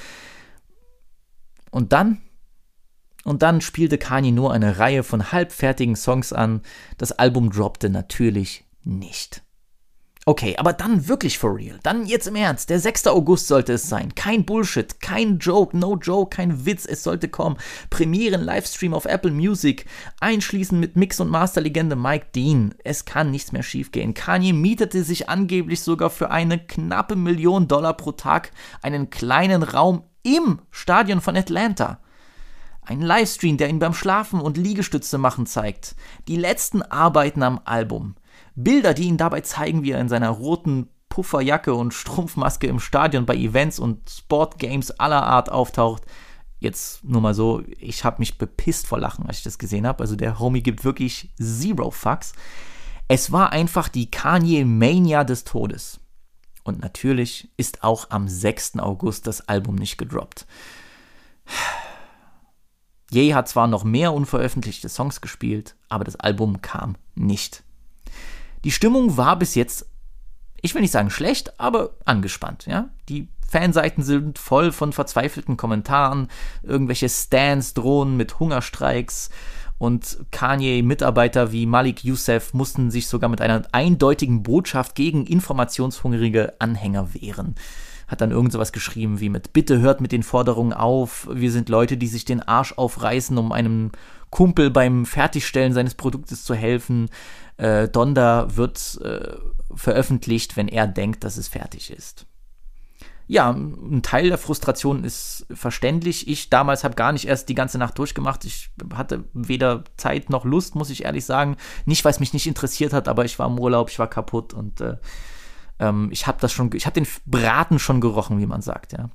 Und dann und dann spielte Kanye nur eine Reihe von halbfertigen Songs an. Das Album droppte natürlich nicht. Okay, aber dann wirklich for real. Dann jetzt im Ernst. Der 6. August sollte es sein. Kein Bullshit, kein Joke, no joke, kein Witz. Es sollte kommen. Premieren, Livestream auf Apple Music. Einschließen mit Mix- und Masterlegende Mike Dean. Es kann nichts mehr schiefgehen. Kanye mietete sich angeblich sogar für eine knappe Million Dollar pro Tag einen kleinen Raum im Stadion von Atlanta. Ein Livestream, der ihn beim Schlafen und Liegestütze machen zeigt. Die letzten Arbeiten am Album. Bilder, die ihn dabei zeigen, wie er in seiner roten Pufferjacke und Strumpfmaske im Stadion bei Events und Sportgames aller Art auftaucht. Jetzt nur mal so, ich habe mich bepisst vor Lachen, als ich das gesehen habe. Also der Homie gibt wirklich zero fucks. Es war einfach die Kanye Mania des Todes. Und natürlich ist auch am 6. August das Album nicht gedroppt. Ye hat zwar noch mehr unveröffentlichte Songs gespielt, aber das Album kam nicht. Die Stimmung war bis jetzt, ich will nicht sagen schlecht, aber angespannt. Ja? Die Fanseiten sind voll von verzweifelten Kommentaren, irgendwelche Stands drohen mit Hungerstreiks und Kanye-Mitarbeiter wie Malik Youssef mussten sich sogar mit einer eindeutigen Botschaft gegen informationshungrige Anhänger wehren. Hat dann irgend sowas geschrieben wie mit Bitte hört mit den Forderungen auf, wir sind Leute, die sich den Arsch aufreißen, um einem Kumpel beim Fertigstellen seines Produktes zu helfen. Äh, Donda wird äh, veröffentlicht, wenn er denkt, dass es fertig ist ja, ein Teil der Frustration ist verständlich. Ich damals habe gar nicht erst die ganze Nacht durchgemacht. Ich hatte weder Zeit noch Lust, muss ich ehrlich sagen. Nicht, weil es mich nicht interessiert hat, aber ich war im Urlaub, ich war kaputt und äh, ähm, ich habe das schon, ich habe den Braten schon gerochen, wie man sagt, ja.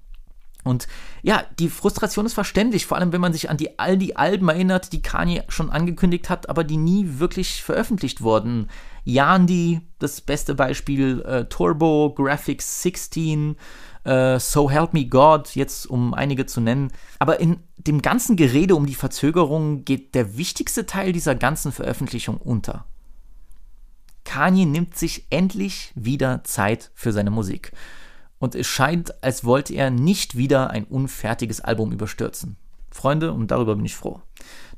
Und ja, die Frustration ist verständlich, vor allem wenn man sich an die, all die Alben erinnert, die Kanye schon angekündigt hat, aber die nie wirklich veröffentlicht wurden. Yandi, das beste Beispiel, äh, Turbo, Graphics 16, äh, So Help Me God, jetzt um einige zu nennen. Aber in dem ganzen Gerede um die Verzögerung geht der wichtigste Teil dieser ganzen Veröffentlichung unter. Kanye nimmt sich endlich wieder Zeit für seine Musik. Und es scheint, als wollte er nicht wieder ein unfertiges Album überstürzen. Freunde, und darüber bin ich froh.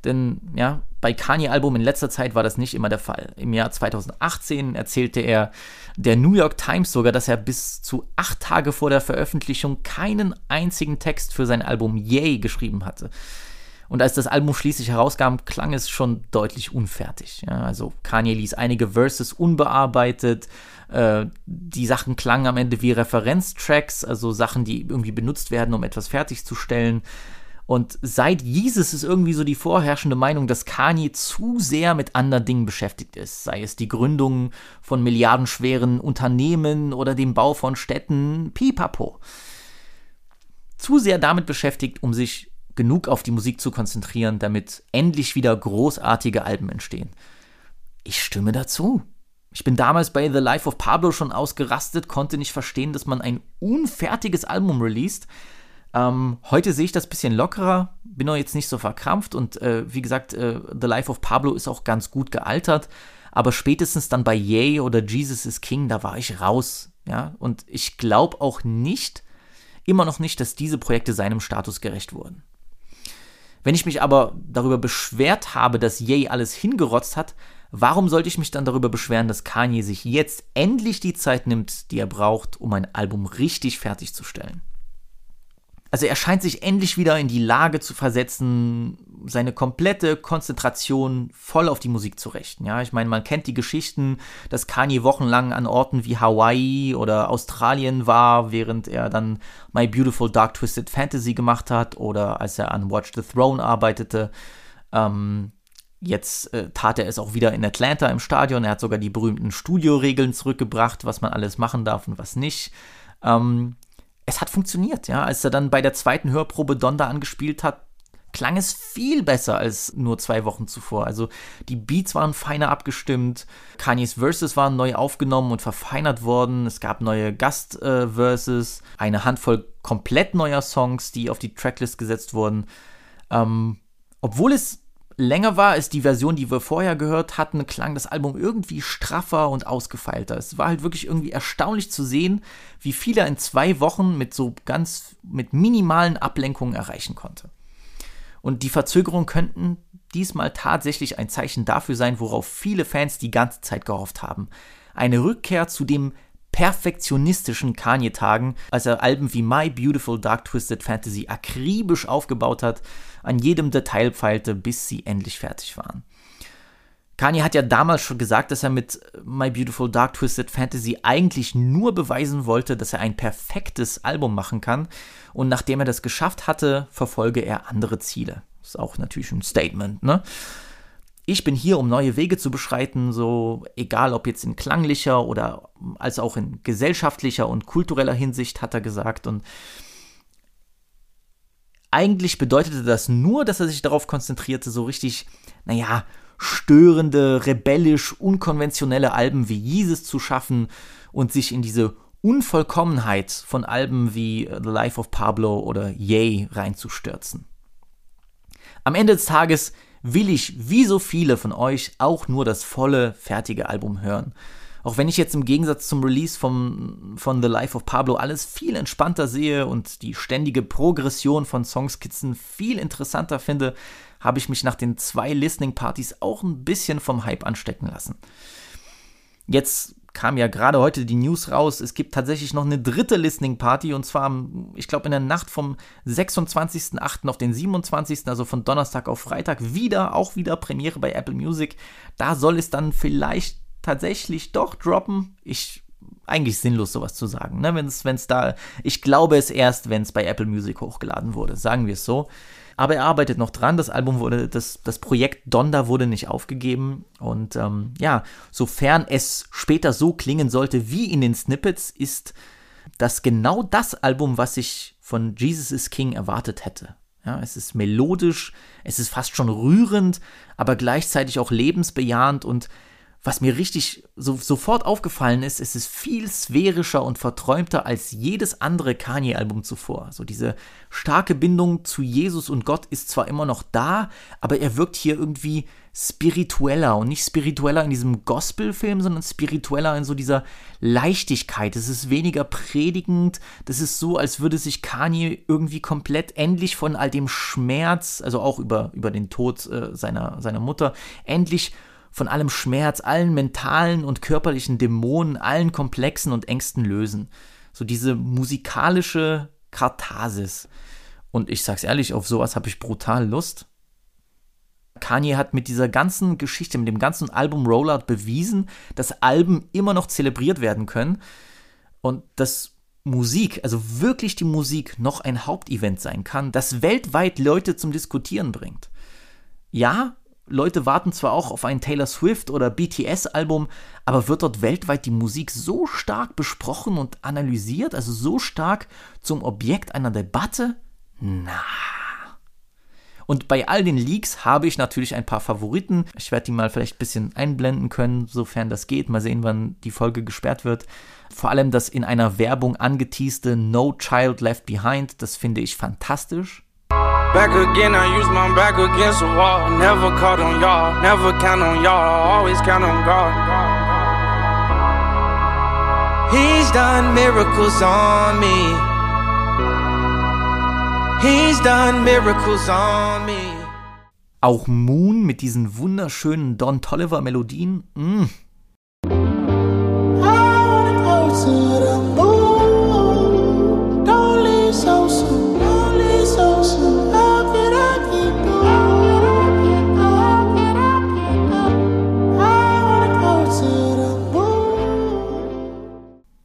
Denn ja, bei Kanye-Album in letzter Zeit war das nicht immer der Fall. Im Jahr 2018 erzählte er der New York Times sogar, dass er bis zu acht Tage vor der Veröffentlichung keinen einzigen Text für sein Album Yay geschrieben hatte. Und als das Album schließlich herauskam, klang es schon deutlich unfertig. Ja, also Kanye ließ einige Verses unbearbeitet. Äh, die Sachen klangen am Ende wie Referenztracks, also Sachen, die irgendwie benutzt werden, um etwas fertigzustellen. Und seit Jesus ist irgendwie so die vorherrschende Meinung, dass Kanye zu sehr mit anderen Dingen beschäftigt ist, sei es die Gründung von milliardenschweren Unternehmen oder dem Bau von Städten, pipapo. Zu sehr damit beschäftigt, um sich genug auf die Musik zu konzentrieren, damit endlich wieder großartige Alben entstehen. Ich stimme dazu. Ich bin damals bei The Life of Pablo schon ausgerastet, konnte nicht verstehen, dass man ein unfertiges Album released, ähm, heute sehe ich das ein bisschen lockerer, bin auch jetzt nicht so verkrampft und äh, wie gesagt, äh, The Life of Pablo ist auch ganz gut gealtert, aber spätestens dann bei Yay oder Jesus is King, da war ich raus, ja, und ich glaube auch nicht, immer noch nicht, dass diese Projekte seinem Status gerecht wurden. Wenn ich mich aber darüber beschwert habe, dass Yay alles hingerotzt hat, warum sollte ich mich dann darüber beschweren, dass Kanye sich jetzt endlich die Zeit nimmt, die er braucht, um ein Album richtig fertigzustellen? Also er scheint sich endlich wieder in die Lage zu versetzen, seine komplette Konzentration voll auf die Musik zu richten. Ja, ich meine, man kennt die Geschichten, dass Kanye wochenlang an Orten wie Hawaii oder Australien war, während er dann My Beautiful Dark Twisted Fantasy gemacht hat oder als er an Watch the Throne arbeitete. Ähm, jetzt äh, tat er es auch wieder in Atlanta im Stadion. Er hat sogar die berühmten Studioregeln zurückgebracht, was man alles machen darf und was nicht. Ähm, es hat funktioniert, ja. Als er dann bei der zweiten Hörprobe Donda angespielt hat, klang es viel besser als nur zwei Wochen zuvor. Also die Beats waren feiner abgestimmt, Kanye's Verses waren neu aufgenommen und verfeinert worden, es gab neue Gast-Verses, äh, eine Handvoll komplett neuer Songs, die auf die Tracklist gesetzt wurden. Ähm, obwohl es länger war als die Version, die wir vorher gehört hatten, klang das Album irgendwie straffer und ausgefeilter. Es war halt wirklich irgendwie erstaunlich zu sehen, wie viel er in zwei Wochen mit so ganz, mit minimalen Ablenkungen erreichen konnte. Und die Verzögerungen könnten diesmal tatsächlich ein Zeichen dafür sein, worauf viele Fans die ganze Zeit gehofft haben. Eine Rückkehr zu dem perfektionistischen Kanye-Tagen, als er Alben wie My Beautiful Dark Twisted Fantasy akribisch aufgebaut hat, an jedem Detail feilte, bis sie endlich fertig waren. Kanye hat ja damals schon gesagt, dass er mit My Beautiful Dark Twisted Fantasy eigentlich nur beweisen wollte, dass er ein perfektes Album machen kann. Und nachdem er das geschafft hatte, verfolge er andere Ziele. Ist auch natürlich ein Statement, ne? Ich bin hier, um neue Wege zu beschreiten, so egal ob jetzt in klanglicher oder als auch in gesellschaftlicher und kultureller Hinsicht, hat er gesagt. Und eigentlich bedeutete das nur, dass er sich darauf konzentrierte, so richtig, naja, störende, rebellisch, unkonventionelle Alben wie Jesus zu schaffen und sich in diese Unvollkommenheit von Alben wie The Life of Pablo oder Yay reinzustürzen. Am Ende des Tages will ich, wie so viele von euch, auch nur das volle, fertige Album hören. Auch wenn ich jetzt im Gegensatz zum Release vom, von The Life of Pablo alles viel entspannter sehe und die ständige Progression von Songskizzen viel interessanter finde, habe ich mich nach den zwei Listening-Partys auch ein bisschen vom Hype anstecken lassen. Jetzt kam ja gerade heute die News raus, es gibt tatsächlich noch eine dritte Listening Party und zwar, ich glaube, in der Nacht vom 26.08. auf den 27., also von Donnerstag auf Freitag, wieder, auch wieder Premiere bei Apple Music. Da soll es dann vielleicht tatsächlich doch droppen. Ich eigentlich sinnlos, sowas zu sagen. Ne? Wenn es da, ich glaube es erst, wenn es bei Apple Music hochgeladen wurde, sagen wir es so. Aber er arbeitet noch dran. Das Album wurde, das, das Projekt Donda wurde nicht aufgegeben. Und ähm, ja, sofern es später so klingen sollte wie in den Snippets, ist das genau das Album, was ich von Jesus is King erwartet hätte. Ja, es ist melodisch, es ist fast schon rührend, aber gleichzeitig auch lebensbejahend und was mir richtig so, sofort aufgefallen ist, es ist viel sphärischer und verträumter als jedes andere Kanye-Album zuvor. So diese starke Bindung zu Jesus und Gott ist zwar immer noch da, aber er wirkt hier irgendwie spiritueller und nicht spiritueller in diesem Gospel-Film, sondern spiritueller in so dieser Leichtigkeit. Es ist weniger predigend. Das ist so, als würde sich Kanye irgendwie komplett endlich von all dem Schmerz, also auch über, über den Tod äh, seiner, seiner Mutter, endlich von allem Schmerz, allen mentalen und körperlichen Dämonen, allen Komplexen und Ängsten lösen. So diese musikalische Katharsis. Und ich sag's ehrlich, auf sowas habe ich brutal Lust. Kanye hat mit dieser ganzen Geschichte, mit dem ganzen Album Rollout bewiesen, dass Alben immer noch zelebriert werden können und dass Musik, also wirklich die Musik, noch ein Hauptevent sein kann, das weltweit Leute zum Diskutieren bringt. Ja, Leute warten zwar auch auf ein Taylor Swift oder BTS-Album, aber wird dort weltweit die Musik so stark besprochen und analysiert, also so stark zum Objekt einer Debatte? Na. Und bei all den Leaks habe ich natürlich ein paar Favoriten. Ich werde die mal vielleicht ein bisschen einblenden können, sofern das geht. Mal sehen, wann die Folge gesperrt wird. Vor allem das in einer Werbung angeteaste No Child Left Behind, das finde ich fantastisch. Back again, I use my back against the wall. Never caught on y'all, never count on y'all, always count on God. He's done miracles on me. He's done miracles on me. Auch Moon mit diesen wunderschönen Don Tolliver Melodien. Mm.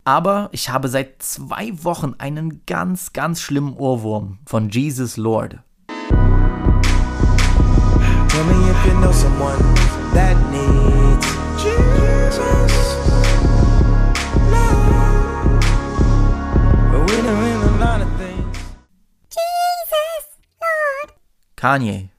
Aber ich habe seit zwei Wochen einen ganz, ganz schlimmen Ohrwurm von Jesus Lord. Tell me if you know someone that needs Jesus. Kanye,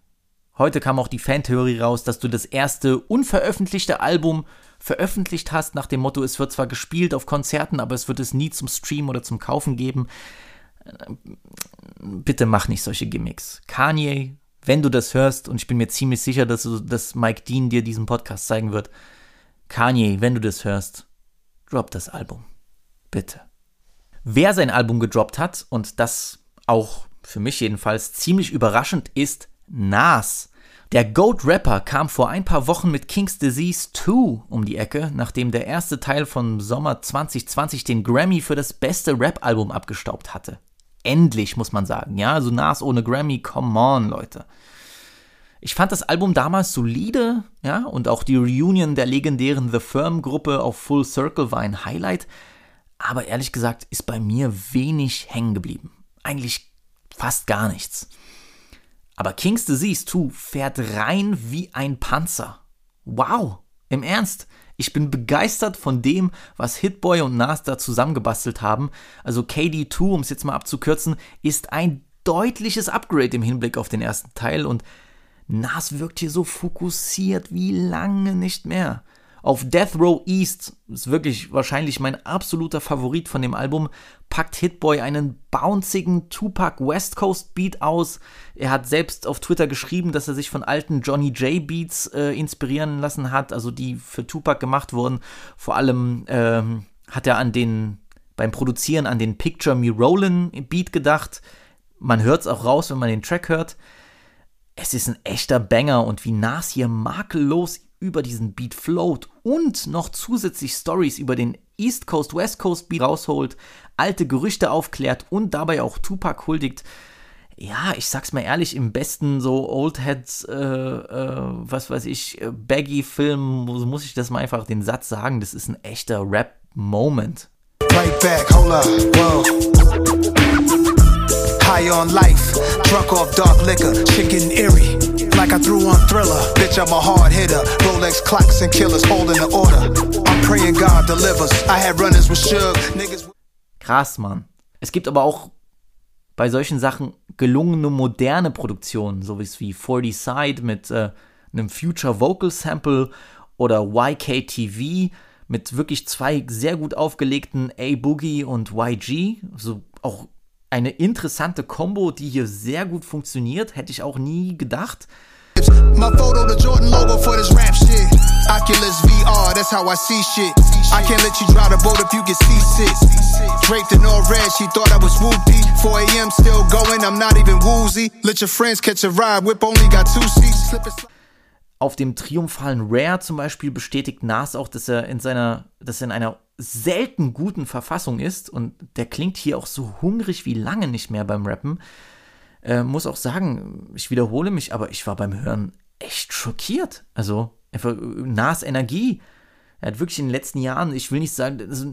heute kam auch die Fantheorie raus, dass du das erste unveröffentlichte Album veröffentlicht hast, nach dem Motto, es wird zwar gespielt auf Konzerten, aber es wird es nie zum Stream oder zum Kaufen geben. Bitte mach nicht solche Gimmicks. Kanye, wenn du das hörst, und ich bin mir ziemlich sicher, dass, du, dass Mike Dean dir diesen Podcast zeigen wird, Kanye, wenn du das hörst, drop das Album. Bitte. Wer sein Album gedroppt hat, und das auch für mich jedenfalls ziemlich überraschend, ist Nas. Der Goat-Rapper kam vor ein paar Wochen mit King's Disease 2 um die Ecke, nachdem der erste Teil von Sommer 2020 den Grammy für das beste Rap-Album abgestaubt hatte. Endlich, muss man sagen. Ja, also Nas ohne Grammy, come on, Leute. Ich fand das Album damals solide, ja, und auch die Reunion der legendären The Firm-Gruppe auf Full Circle war ein Highlight, aber ehrlich gesagt ist bei mir wenig hängen geblieben. Eigentlich fast gar nichts. Aber King's Disease 2 fährt rein wie ein Panzer. Wow, im Ernst. Ich bin begeistert von dem, was Hitboy und Nas da zusammengebastelt haben. Also KD2, um es jetzt mal abzukürzen, ist ein deutliches Upgrade im Hinblick auf den ersten Teil und Nas wirkt hier so fokussiert wie lange nicht mehr. Auf Death Row East, ist wirklich wahrscheinlich mein absoluter Favorit von dem Album, packt Hitboy einen bouncigen Tupac West Coast Beat aus. Er hat selbst auf Twitter geschrieben, dass er sich von alten Johnny J Beats äh, inspirieren lassen hat, also die für Tupac gemacht wurden. Vor allem ähm, hat er an den beim Produzieren an den Picture Me Rollin Beat gedacht. Man hört es auch raus, wenn man den Track hört. Es ist ein echter Banger und wie Nas hier makellos über diesen Beat float und noch zusätzlich Stories über den East Coast, West Coast Beat rausholt, alte Gerüchte aufklärt und dabei auch Tupac huldigt, ja, ich sag's mal ehrlich, im besten so Old Heads, äh, äh, was weiß ich, äh, Baggy-Film, muss ich das mal einfach den Satz sagen, das ist ein echter Rap-Moment. Right back, hold up, whoa. High on life, drunk off dark liquor, chicken eerie. Like I threw on thriller, bitch, I'm a hard hitter. Rolex clocks and killers holding the order. I'm praying God delivers. I had runners with Suge, niggas. Krass, Mann. Es gibt aber auch bei solchen Sachen gelungene moderne Produktionen, so wie 40 Side mit äh, einem Future Vocal Sample oder YKTV mit wirklich zwei sehr gut aufgelegten A-Boogie und YG. So auch eine interessante Combo, die hier sehr gut funktioniert, hätte ich auch nie gedacht. My photo, the Jordan logo for this rap shit. Oculus VR, that's how I see shit. I can't let you drive the boat if you get seasick. Draped in all red, she thought I was whoopty. 4 a.m. still going, I'm not even woozy. Let your friends catch a ride, whip only got two seats. Auf dem triumphalen Rare zum Beispiel bestätigt Nas auch, dass er in seiner, dass er in einer selten guten Verfassung ist und der klingt hier auch so hungrig wie lange nicht mehr beim Rappen. Äh, muss auch sagen, ich wiederhole mich, aber ich war beim Hören echt schockiert. Also einfach Nas Energie er hat wirklich in den letzten Jahren, ich will nicht sagen, das,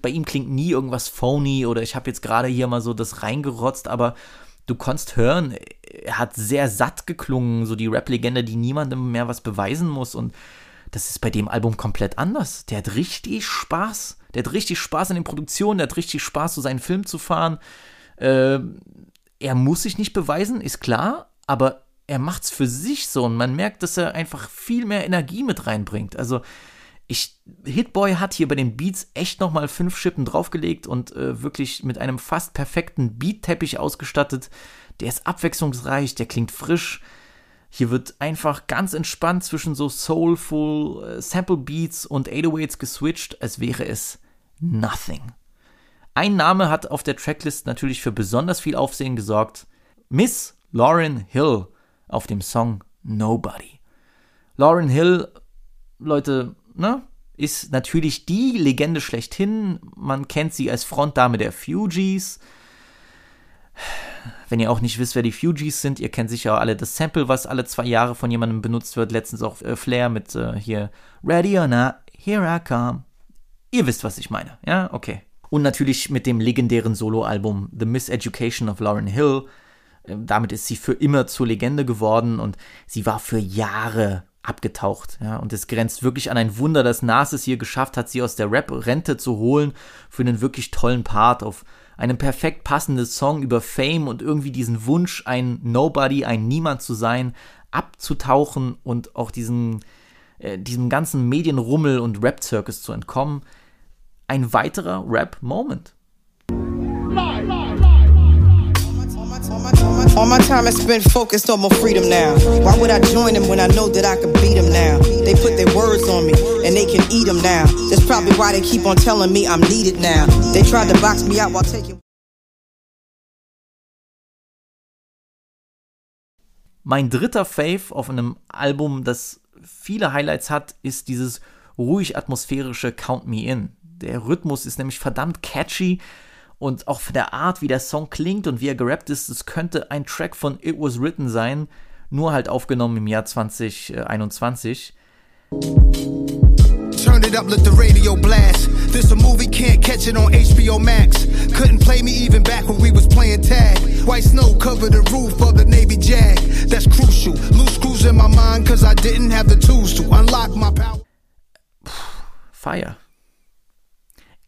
bei ihm klingt nie irgendwas phony oder ich habe jetzt gerade hier mal so das reingerotzt, aber du konntest hören, er hat sehr satt geklungen, so die Rap-Legende, die niemandem mehr was beweisen muss und das ist bei dem Album komplett anders. Der hat richtig Spaß. Der hat richtig Spaß an den Produktionen, der hat richtig Spaß, so seinen Film zu fahren. Äh, er muss sich nicht beweisen, ist klar, aber er macht's für sich so und man merkt, dass er einfach viel mehr Energie mit reinbringt. Also ich, Hitboy hat hier bei den Beats echt nochmal fünf Schippen draufgelegt und äh, wirklich mit einem fast perfekten Beat-Teppich ausgestattet. Der ist abwechslungsreich, der klingt frisch. Hier wird einfach ganz entspannt zwischen so soulful äh, Sample Beats und 808s geswitcht, als wäre es nothing. Ein Name hat auf der Tracklist natürlich für besonders viel Aufsehen gesorgt. Miss Lauren Hill auf dem Song Nobody. Lauren Hill, Leute, ne, ist natürlich die Legende schlechthin. Man kennt sie als Frontdame der Fugees. Wenn ihr auch nicht wisst, wer die Fugees sind, ihr kennt sicher alle das Sample, was alle zwei Jahre von jemandem benutzt wird. Letztens auch äh, Flair mit äh, hier Ready or not, here I come. Ihr wisst, was ich meine, ja? Okay. Und natürlich mit dem legendären Soloalbum The Miseducation of Lauren Hill. Ähm, damit ist sie für immer zur Legende geworden und sie war für Jahre abgetaucht. Ja, und es grenzt wirklich an ein Wunder, dass Nas es hier geschafft hat, sie aus der Rap-Rente zu holen für einen wirklich tollen Part auf einem perfekt passenden Song über Fame und irgendwie diesen Wunsch, ein Nobody, ein Niemand zu sein, abzutauchen und auch diesen, äh, diesem ganzen Medienrummel und Rap-Circus zu entkommen. Ein weiterer Rap-Moment. All my time is spent focused on my freedom now. Why would I join them when I know that I can beat them now? They put their words on me and they can eat them now. That's probably why they keep on telling me I'm needed now. They tried to box me out while taking. Mein dritter Fave auf einem Album, das viele Highlights hat, ist dieses ruhig atmosphärische Count Me In. Der Rhythmus ist nämlich verdammt catchy und auch von der Art, wie der Song klingt und wie er gerappt ist, es könnte ein Track von It Was Written sein, nur halt aufgenommen im Jahr 2021. Turn it up, let the radio blast. This a movie, can't catch it on HBO Max. Couldn't play me even back when we was playing tag. White snow covered the roof of the Navy Jag. That's crucial. Loose screws in my mind, cause I didn't have the tools to unlock my power. Fire.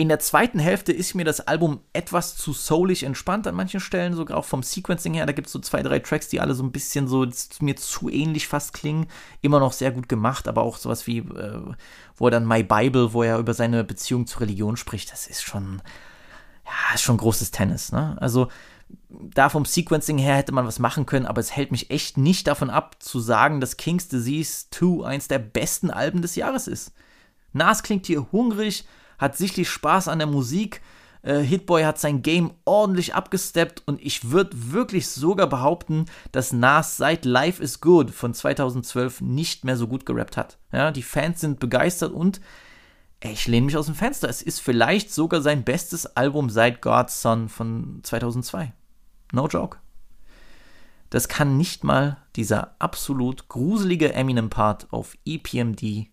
In der zweiten Hälfte ist mir das Album etwas zu soulig entspannt an manchen Stellen, sogar auch vom Sequencing her. Da gibt es so zwei, drei Tracks, die alle so ein bisschen so mir zu ähnlich fast klingen. Immer noch sehr gut gemacht, aber auch sowas wie, äh, wo er dann My Bible, wo er über seine Beziehung zur Religion spricht, das ist schon, ja, ist schon großes Tennis. Ne? Also da vom Sequencing her hätte man was machen können, aber es hält mich echt nicht davon ab, zu sagen, dass King's Disease 2 eins der besten Alben des Jahres ist. Nas klingt hier hungrig, hat sichtlich Spaß an der Musik, Äh, Hitboy hat sein Game ordentlich abgesteppt und ich würde wirklich sogar behaupten, dass Nas seit Life is Good von 2012 nicht mehr so gut gerappt hat. Ja, die Fans sind begeistert und ey, ich lehne mich aus dem Fenster. Es ist vielleicht sogar sein bestes Album seit God's Son von 2002. No joke. Das kann nicht mal dieser absolut gruselige Eminem-Part auf EPMD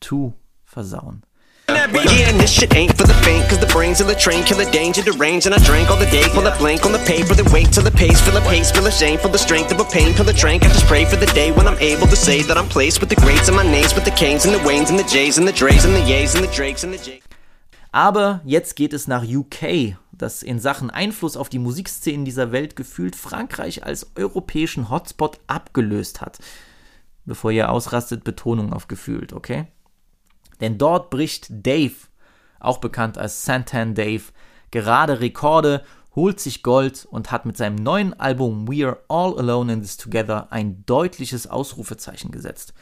2 versauen. Yeah, this shit ain't for the faint, cause the brains of the train kill the danger, the range, and I drank all the day, pull a blank on the paper, the weight to the pace, fill a pace, feel a shame, the strength of a pain, pill a drink, I just pray for the day when I'm able to say that I'm placed with the greats and my names, with the Canes and the Waynes and the Jays and the Drays and the Yays and the Drakes and the Jays. Aber jetzt geht es nach UK, das in Sachen Einfluss auf die Musikszenen dieser Welt gefühlt Frankreich als europäischen Hotspot abgelöst hat. Bevor ihr ausrastet, Betonung auf gefühlt, okay? Denn dort bricht Dave, auch bekannt als Santan Dave, gerade Rekorde, holt sich Gold und hat mit seinem neuen Album We're All Alone in This Together ein deutliches Ausrufezeichen gesetzt.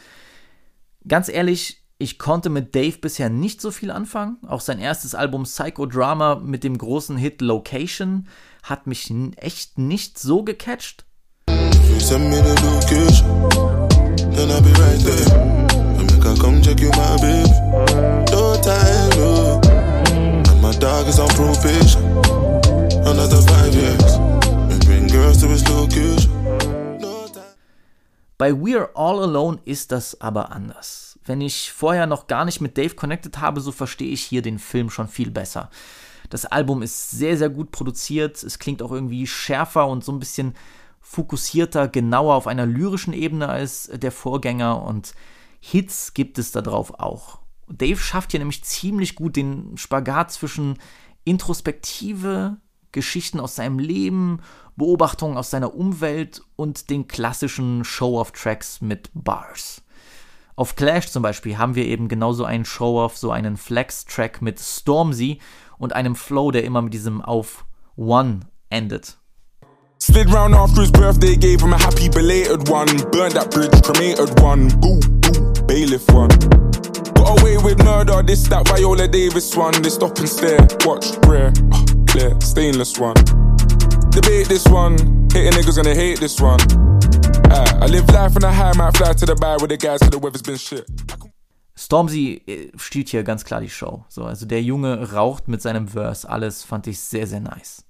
Ganz ehrlich, ich konnte mit Dave bisher nicht so viel anfangen. Auch sein erstes Album Psychodrama mit dem großen Hit Location hat mich echt nicht so gecatcht. Send me the location, then I'll be right there. I come check you, my babe. No time, no. And my dog is on probation. Another five years. And bring girls to his location. Bei We're All Alone ist das aber anders. Wenn ich vorher noch gar nicht mit Dave connected habe, so verstehe ich hier den Film schon viel besser. Das Album ist sehr, sehr gut produziert. Es klingt auch irgendwie schärfer und so ein bisschen fokussierter, genauer auf einer lyrischen Ebene als der Vorgänger und Hits gibt es da drauf auch. Dave schafft hier nämlich ziemlich gut den Spagat zwischen Introspektive, Geschichten aus seinem Leben, Beobachtungen aus seiner Umwelt und den klassischen Show-off-Tracks mit Bars. Auf Clash zum Beispiel haben wir eben genauso einen Show-off, so einen Flex-Track mit Stormzy und einem Flow, der immer mit diesem auf One endet. Slid round after his birthday, gave him a happy belated one. Burned that bridge, cremated one. Boo, boo, bailiff one. Got away with murder, this, that Viola Davis one. They stop and stare, watch, rare, uh, clear, stainless one. Debate this one, hating niggas gonna hate this one. Uh, I live life on a high, might fly to the bar with the guys, so the weather's been shit. Stormzy äh, stiehlt hier ganz klar die Show. So, also der Junge raucht mit seinem Verse, alles fand ich sehr, sehr nice.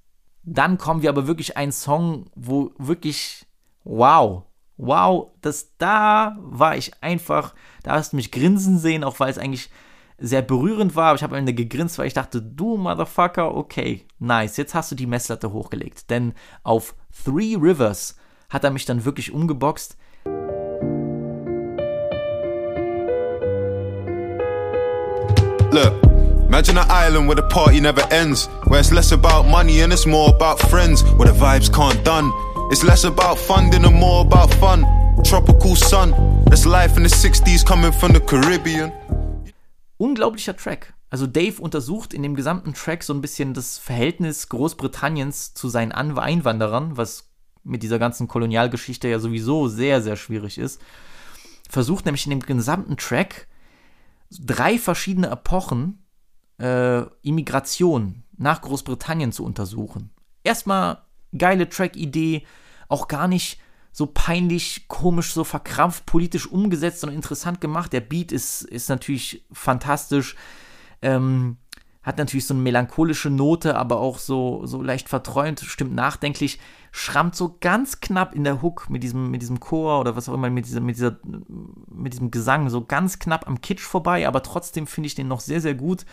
Dann kommen wir aber wirklich einen Song, wo wirklich, wow, wow, das da war ich einfach, da hast du mich grinsen sehen, auch weil es eigentlich sehr berührend war, aber ich habe am Ende gegrinst, weil ich dachte, du Motherfucker, okay, nice, jetzt hast du die Messlatte hochgelegt. Denn auf Three Rivers hat er mich dann wirklich umgeboxt. Look. Imagine an island where the party never ends. Where it's less about money and it's more about friends. Where the vibes can't done. It's less about funding and more about fun. Tropical sun. That's life in the 60s coming from the Caribbean. Unglaublicher Track. Also Dave untersucht in dem gesamten Track so ein bisschen das Verhältnis Großbritanniens zu seinen Einwanderern, was mit dieser ganzen Kolonialgeschichte ja sowieso sehr, sehr schwierig ist. Versucht nämlich in dem gesamten Track drei verschiedene Epochen äh, Immigration nach Großbritannien zu untersuchen. Erstmal geile Track-Idee, auch gar nicht so peinlich, komisch, so verkrampft, politisch umgesetzt, sondern interessant gemacht. Der Beat ist, ist natürlich fantastisch. Ähm, hat natürlich so eine melancholische Note, aber auch so, so leicht verträumt, stimmt nachdenklich, schrammt so ganz knapp in der Hook mit diesem, mit diesem Chor oder was auch immer, mit, dieser, mit, dieser, mit diesem Gesang, so ganz knapp am Kitsch vorbei, aber trotzdem finde ich den noch sehr, sehr gut.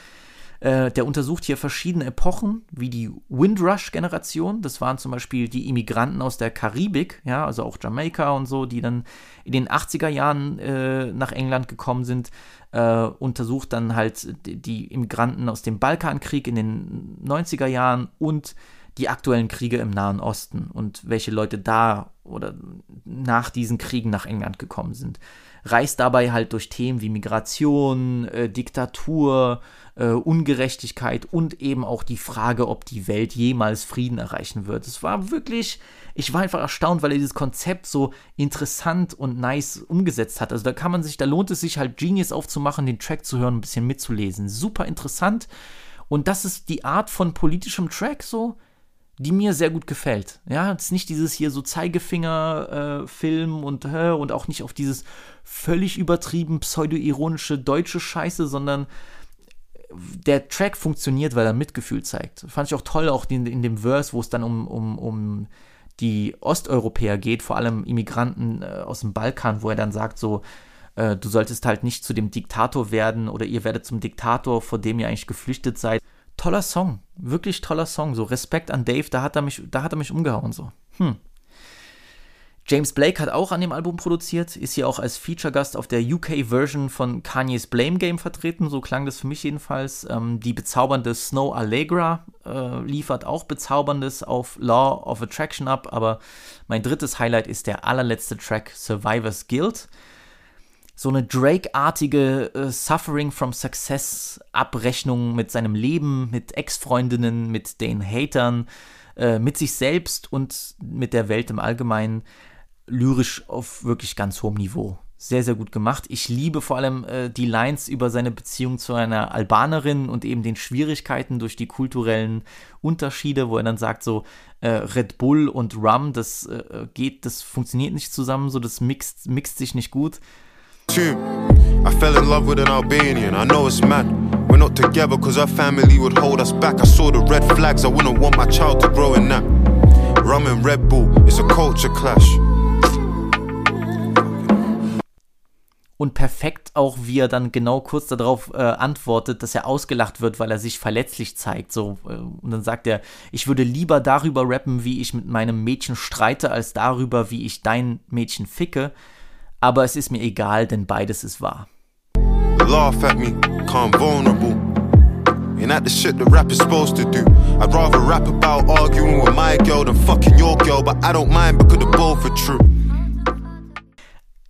Äh, der untersucht hier verschiedene Epochen, wie die Windrush-Generation. Das waren zum Beispiel die Immigranten aus der Karibik, ja, also auch Jamaika und so, die dann in den 80er Jahren äh, nach England gekommen sind. Äh, untersucht dann halt die, Immigranten aus dem Balkankrieg in den 90er Jahren und die aktuellen Kriege im Nahen Osten und welche Leute da oder nach diesen Kriegen nach England gekommen sind. Reist dabei halt durch Themen wie Migration, äh, Diktatur, äh, Ungerechtigkeit und eben auch die Frage, ob die Welt jemals Frieden erreichen wird. Es war wirklich, ich war einfach erstaunt, weil er dieses Konzept so interessant und nice umgesetzt hat. Also da kann man sich, da lohnt es sich halt Genius aufzumachen, den Track zu hören, ein bisschen mitzulesen. Super interessant Und das ist die Art von politischem Track so, die mir sehr gut gefällt. Ja, es ist nicht dieses hier so Zeigefinger-Film äh, und äh, und auch nicht auf dieses völlig übertrieben pseudo-ironische deutsche Scheiße, sondern der Track funktioniert, weil er Mitgefühl zeigt. Fand ich auch toll, auch in, in dem Verse, wo es dann um, um, um die Osteuropäer geht, vor allem Immigranten äh, aus dem Balkan, wo er dann sagt so, äh, du solltest halt nicht zu dem Diktator werden oder ihr werdet zum Diktator, vor dem ihr eigentlich geflüchtet seid toller Song, wirklich toller Song. So Respekt an Dave, da hat er mich, da hat er mich umgehauen so. Hm. James Blake hat auch an dem Album produziert, ist hier auch als Feature-Gast auf der UK-Version von Kanye's Blame Game vertreten, so klang das für mich jedenfalls. Ähm, die bezaubernde Snow Allegra äh, liefert auch bezauberndes auf Law of Attraction ab, aber mein drittes Highlight ist der allerletzte Track Survivor's Guild so eine Drake-artige äh, Suffering from Success Abrechnung mit seinem Leben, mit Ex-Freundinnen, mit den Hatern, äh, mit sich selbst und mit der Welt im Allgemeinen lyrisch auf wirklich ganz hohem Niveau. Sehr, sehr gut gemacht. Ich liebe vor allem äh, die Lines über seine Beziehung zu einer Albanerin und eben den Schwierigkeiten durch die kulturellen Unterschiede, wo er dann sagt so, äh, Red Bull und Rum, das äh, geht, das funktioniert nicht zusammen, so das mixt, mixt sich nicht gut. I fell in love with an Albanian, I know it's mad. We're not together cause our family would hold us back. I saw the red flags, I wouldn't want my child to grow in that. Rum and Red Bull, it's a culture clash. Und perfekt auch, wie er dann genau kurz darauf äh, antwortet, dass er ausgelacht wird, weil er sich verletzlich zeigt. So, äh, und dann sagt er, ich würde lieber darüber rappen, wie ich mit meinem Mädchen streite, als darüber, wie ich dein Mädchen ficke aber es ist mir egal, denn beides ist wahr. Laugh at me, calm vulnerable. Ain't that the shit that rap is supposed to do? I'd rather rap about arguing with my girl than fucking your girl, but I don't mind because they're both are true.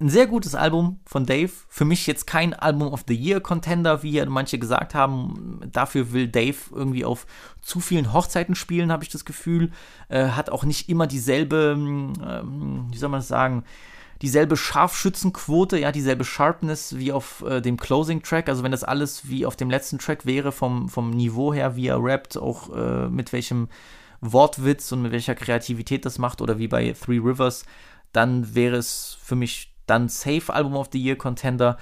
Ein sehr gutes Album von Dave. Für mich jetzt kein Album of the Year Contender, wie ja manche gesagt haben. Dafür will Dave irgendwie auf zu vielen Hochzeiten spielen, habe ich das Gefühl. Äh, hat auch nicht immer dieselbe, ähm, wie soll man das sagen, dieselbe Scharfschützenquote, ja, dieselbe Sharpness wie auf äh, dem Closing Track. Also wenn das alles wie auf dem letzten Track wäre, vom, vom Niveau her, wie er rappt, auch äh, mit welchem Wortwitz und mit welcher Kreativität das macht oder wie bei Three Rivers, dann wäre es für mich dann Safe Album of the Year Contender.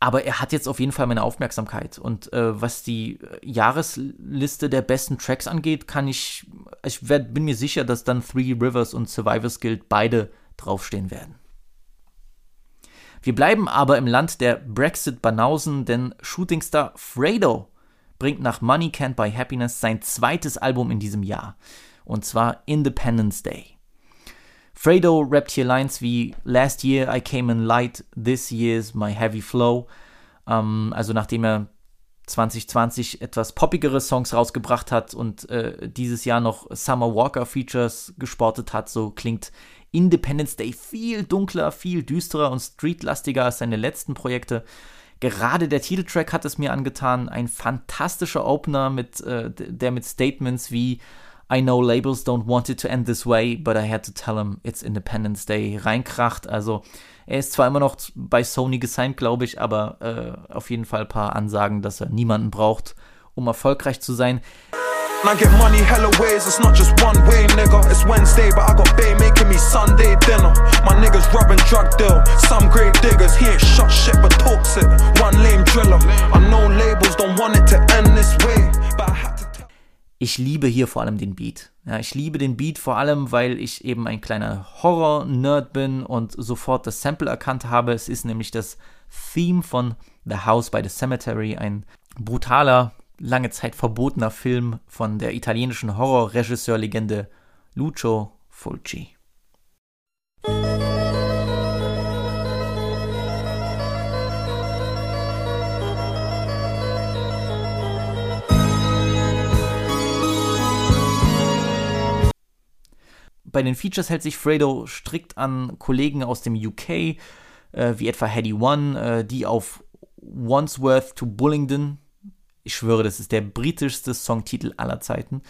Aber er hat jetzt auf jeden Fall meine Aufmerksamkeit. Und äh, was die Jahresliste der besten Tracks angeht, kann ich, ich werd, bin mir sicher, dass dann Three Rivers und Survivors Guild beide draufstehen werden. Wir bleiben aber im Land der Brexit-Banausen, denn Shootingstar Fredo bringt nach Money Can't Buy Happiness sein zweites Album in diesem Jahr. Und zwar Independence Day. Fredo rappt hier Lines wie Last year I came in light, this year's my heavy flow. Ähm, also nachdem er 2020 etwas poppigere Songs rausgebracht hat und äh, dieses Jahr noch Summer Walker Features gesportet hat, so klingt Independence Day viel dunkler, viel düsterer und streetlastiger als seine letzten Projekte. Gerade der Titeltrack hat es mir angetan. Ein fantastischer Opener, mit, äh, der mit Statements wie I know labels don't want it to end this way, but I had to tell them it's Independence Day reinkracht. Also er ist zwar immer noch bei Sony gesigned, glaube ich, aber äh, auf jeden Fall ein paar Ansagen, dass er niemanden braucht, um erfolgreich zu sein. Man get money hella ways, it's not just one way, nigga. It's Wednesday, but I got Bay making me Sunday dinner. My niggas robbing drug deal, some great diggers. He ain't shot shit but talks it. One lame driller. I know labels don't want it to end this way, but. Ich liebe hier vor allem den Beat. Ja, ich liebe den Beat vor allem, weil ich eben ein kleiner Horror-Nerd bin und sofort das Sample erkannt habe. Es ist nämlich das Theme von The House by the Cemetery, ein brutaler lange Zeit verbotener Film von der italienischen Horrorregisseurlegende Lucio Fulci. Bei den Features hält sich Fredo strikt an Kollegen aus dem UK, äh, wie etwa Hedy One, äh, die auf Wandsworth to Bullingdon ich schwöre, das ist der britischste Songtitel aller Zeiten.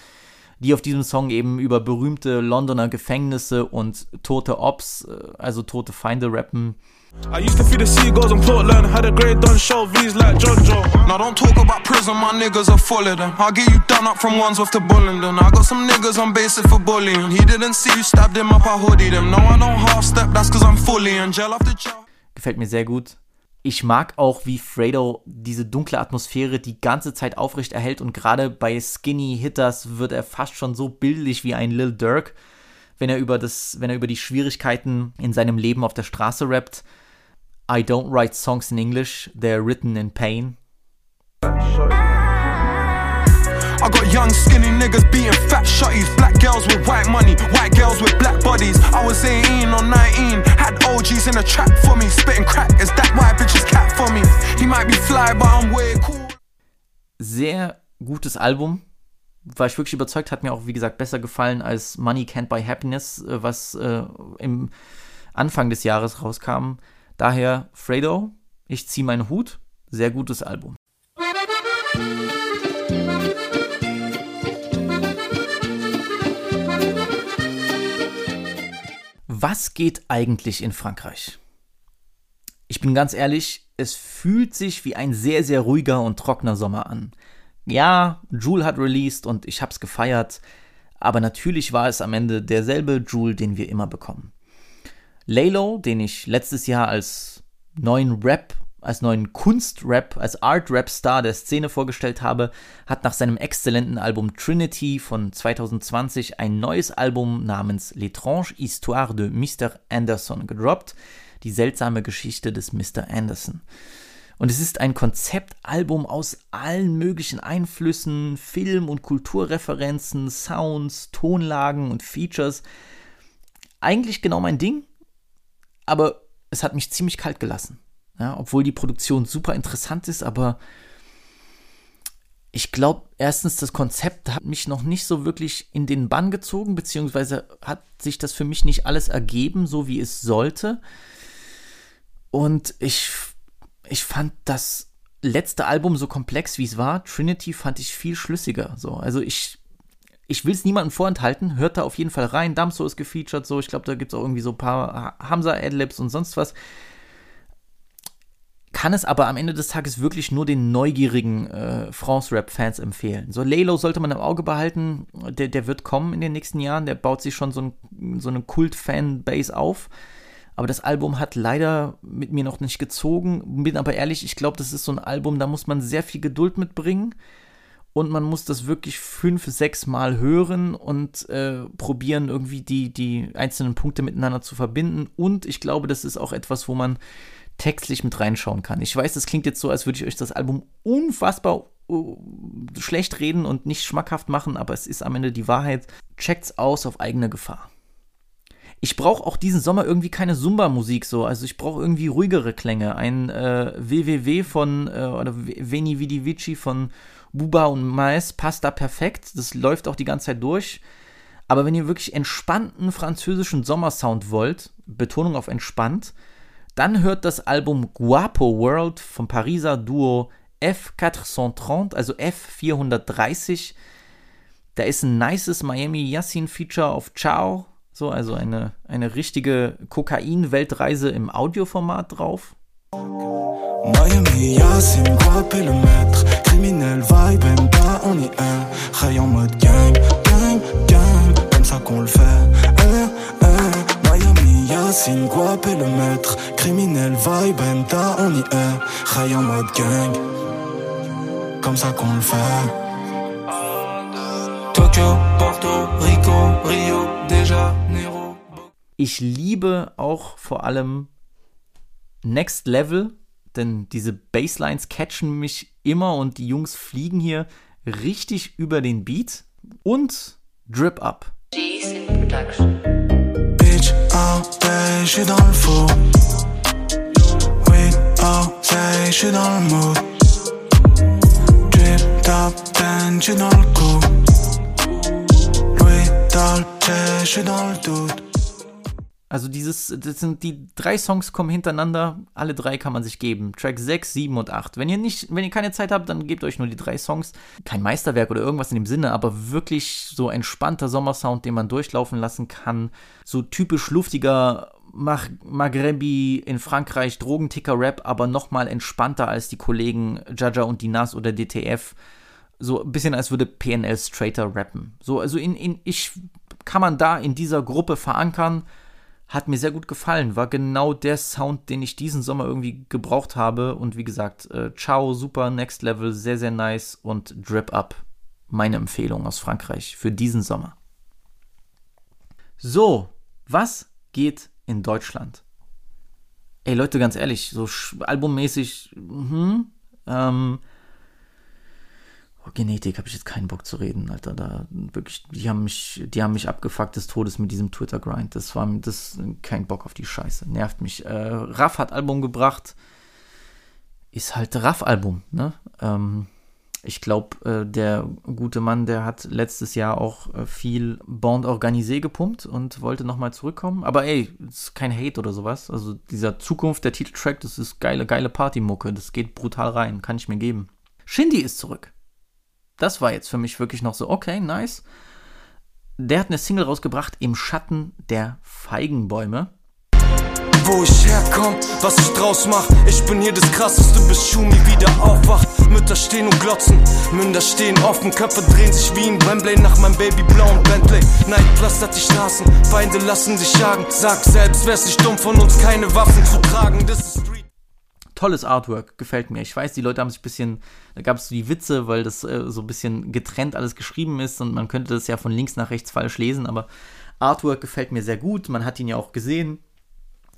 die auf diesem Song eben über berühmte Londoner Gefängnisse und tote Ops, äh, also tote Feinde rappen. I used to feed the seagulls in Portland, had a grade done show V's like Jojo. Now don't talk about prison, my niggas are full of them. I'll get you done up from ones with the Bullingdon. I got some niggas on basic for bullying. He didn't see you stabbed him up, I hoodie them. No, I don't half step, that's cause I'm fully in jail after jail. Gefällt mir sehr gut. Ich mag auch, wie Fredo diese dunkle Atmosphäre die ganze Zeit aufrecht erhält und gerade bei Skinny Hitters wird er fast schon so bildlich wie ein Lil Durk, wenn er über das, wenn er über die Schwierigkeiten in seinem Leben auf der Straße rappt. I don't write songs in English, they're written in pain. I got young skinny niggas beating fat shotties, black girls with white money, white girls with black bodies. I was 18 or 19, had OGs in a trap for me, spitting crack. Is that why bitches cat for me? He might be fly, but I'm way cool. Sehr gutes Album. War ich wirklich überzeugt, hat mir auch, wie gesagt, besser gefallen als Money Can't Buy Happiness, äh, was äh, im Anfang des Jahres rauskam. Daher, Fredo, ich ziehe meinen Hut. Sehr gutes Album. Was geht eigentlich in Frankreich? Ich bin ganz ehrlich, es fühlt sich wie ein sehr, sehr ruhiger und trockener Sommer an. Ja, Joule hat released und ich hab's gefeiert, aber natürlich war es am Ende derselbe Joule, den wir immer bekommen. Laylo, den ich letztes Jahr als neuen Rap als neuen Kunstrap, als Art-Rap-Star der Szene vorgestellt habe, hat nach seinem exzellenten Album Trinity von 2020 ein neues Album namens L'étrange Histoire de Mr. Anderson gedroppt, die seltsame Geschichte des Mr. Anderson. Und es ist ein Konzeptalbum aus allen möglichen Einflüssen, Film- und Kulturreferenzen, Sounds, Tonlagen und Features. Eigentlich genau mein Ding, aber es hat mich ziemlich kalt gelassen. Ja, obwohl die Produktion super interessant ist, aber ich glaube, erstens, das Konzept hat mich noch nicht so wirklich in den Bann gezogen, beziehungsweise hat sich das für mich nicht alles ergeben, so wie es sollte. Und ich, ich fand das letzte Album so komplex, wie es war. Trinity fand ich viel schlüssiger. So. Also ich, ich will es niemandem vorenthalten. Hört da auf jeden Fall rein. Damso ist gefeatured. So. Ich glaube, da gibt es auch irgendwie so ein paar Hamza-Adlibs und sonst was kann es aber am Ende des Tages wirklich nur den neugierigen äh, France-Rap-Fans empfehlen. So, Laylo sollte man im Auge behalten, der, der wird kommen in den nächsten Jahren, der baut sich schon so, ein, so eine Kult-Fan-Base auf. Aber das Album hat leider mit mir noch nicht gezogen. Bin aber ehrlich, ich glaube, das ist so ein Album, da muss man sehr viel Geduld mitbringen. Und man muss das wirklich fünf, sechs Mal hören und äh, probieren, irgendwie die, die einzelnen Punkte miteinander zu verbinden. Und ich glaube, das ist auch etwas, wo man textlich mit reinschauen kann. Ich weiß, das klingt jetzt so, als würde ich euch das Album unfassbar uh, schlecht reden und nicht schmackhaft machen, aber es ist am Ende die Wahrheit. Checkt's aus auf eigene Gefahr. Ich brauche auch diesen Sommer irgendwie keine Zumba-Musik so. Also ich brauche irgendwie ruhigere Klänge. Ein äh, WWW von äh, oder Veni Vidi Vici von Buba und Mais passt da perfekt. Das läuft auch die ganze Zeit durch. Aber wenn ihr wirklich entspannten französischen Sommersound wollt, Betonung auf entspannt, dann hört das Album Guapo World vom Pariser Duo F430, also F430. Da ist ein nices Miami Yassin Feature auf Ciao, so also eine, eine richtige Kokain-Weltreise im Audioformat drauf. Miami Yassin, quoi le maître Criminel vibe, MK, on y est Ray en mode gang, gang, gang Comme ça qu'on le fait Yacine, Guap et le maître. Criminel, vibe, MTA, on y est. Ray en mode gang. Comme ça qu'on le fait. Tokyo, Porto, Rico, Rio, déjà Nero. Ich liebe auch vor allem Next Level, denn diese Basslines catchen mich immer und die Jungs fliegen hier richtig über den Beat und Drip Up. G's in Production. Also dieses, das sind die drei Songs kommen hintereinander, alle drei kann man sich geben. Track 6, 7 und 8. Wenn ihr nicht, wenn ihr keine Zeit habt, dann gebt euch nur die drei Songs. Kein Meisterwerk oder irgendwas in dem Sinne, aber wirklich so entspannter Sommersound, den man durchlaufen lassen kann. So typisch luftiger Mag Maghrebi in Frankreich Drogenticker-Rap, aber nochmal entspannter als die Kollegen Jaja und Dinas oder DTF. So ein bisschen als würde PNL straighter rappen. So, also in, in, ich kann man da in dieser Gruppe verankern hat mir sehr gut gefallen. War genau der Sound, den ich diesen Sommer irgendwie gebraucht habe. Und wie gesagt, äh, Ciao, super, Next Level, sehr, sehr nice. Und Drip Up, meine Empfehlung aus Frankreich für diesen Sommer. So, was geht in Deutschland? Ey Leute, ganz ehrlich, so albummäßig, hm, ähm, Genetik habe ich jetzt keinen Bock zu reden, Alter. Da wirklich, die haben mich, die haben mich abgefuckt des Todes mit diesem Twitter-Grind. Das war das kein Bock auf die Scheiße. Nervt mich. Äh, Raff hat Album gebracht. Ist halt Raff-Album, ne? Ähm, ich glaube, äh, der gute Mann, der hat letztes Jahr auch äh, viel Bond Organisé gepumpt und wollte nochmal zurückkommen. Aber ey, ist kein Hate oder sowas. Also dieser Zukunft, der Titeltrack, das ist geile, geile Partymucke. Das geht brutal rein, kann ich mir geben. Shindy ist zurück das war jetzt für mich wirklich noch so, okay, nice. Der hat eine Single rausgebracht im Schatten der Feigenbäume. Wo ich herkomm, was ich draus mach. Ich bin hier das krasseste, bis Schumi wieder aufwacht. Mütter stehen und glotzen, Münder stehen offen, Köpfe drehen sich wie ein Wembley nach meinem babyblauen Bentley. Neid pflastert die Straßen, Feinde lassen sich jagen. Sag selbst, wär's nicht dumm von uns, keine Waffen zu tragen. Das ist tolles Artwork, gefällt mir. Ich weiß, die Leute haben sich ein bisschen, da gab es die Witze, weil das äh, so ein bisschen getrennt alles geschrieben ist und man könnte das ja von links nach rechts falsch lesen, aber Artwork gefällt mir sehr gut. Man hat ihn ja auch gesehen.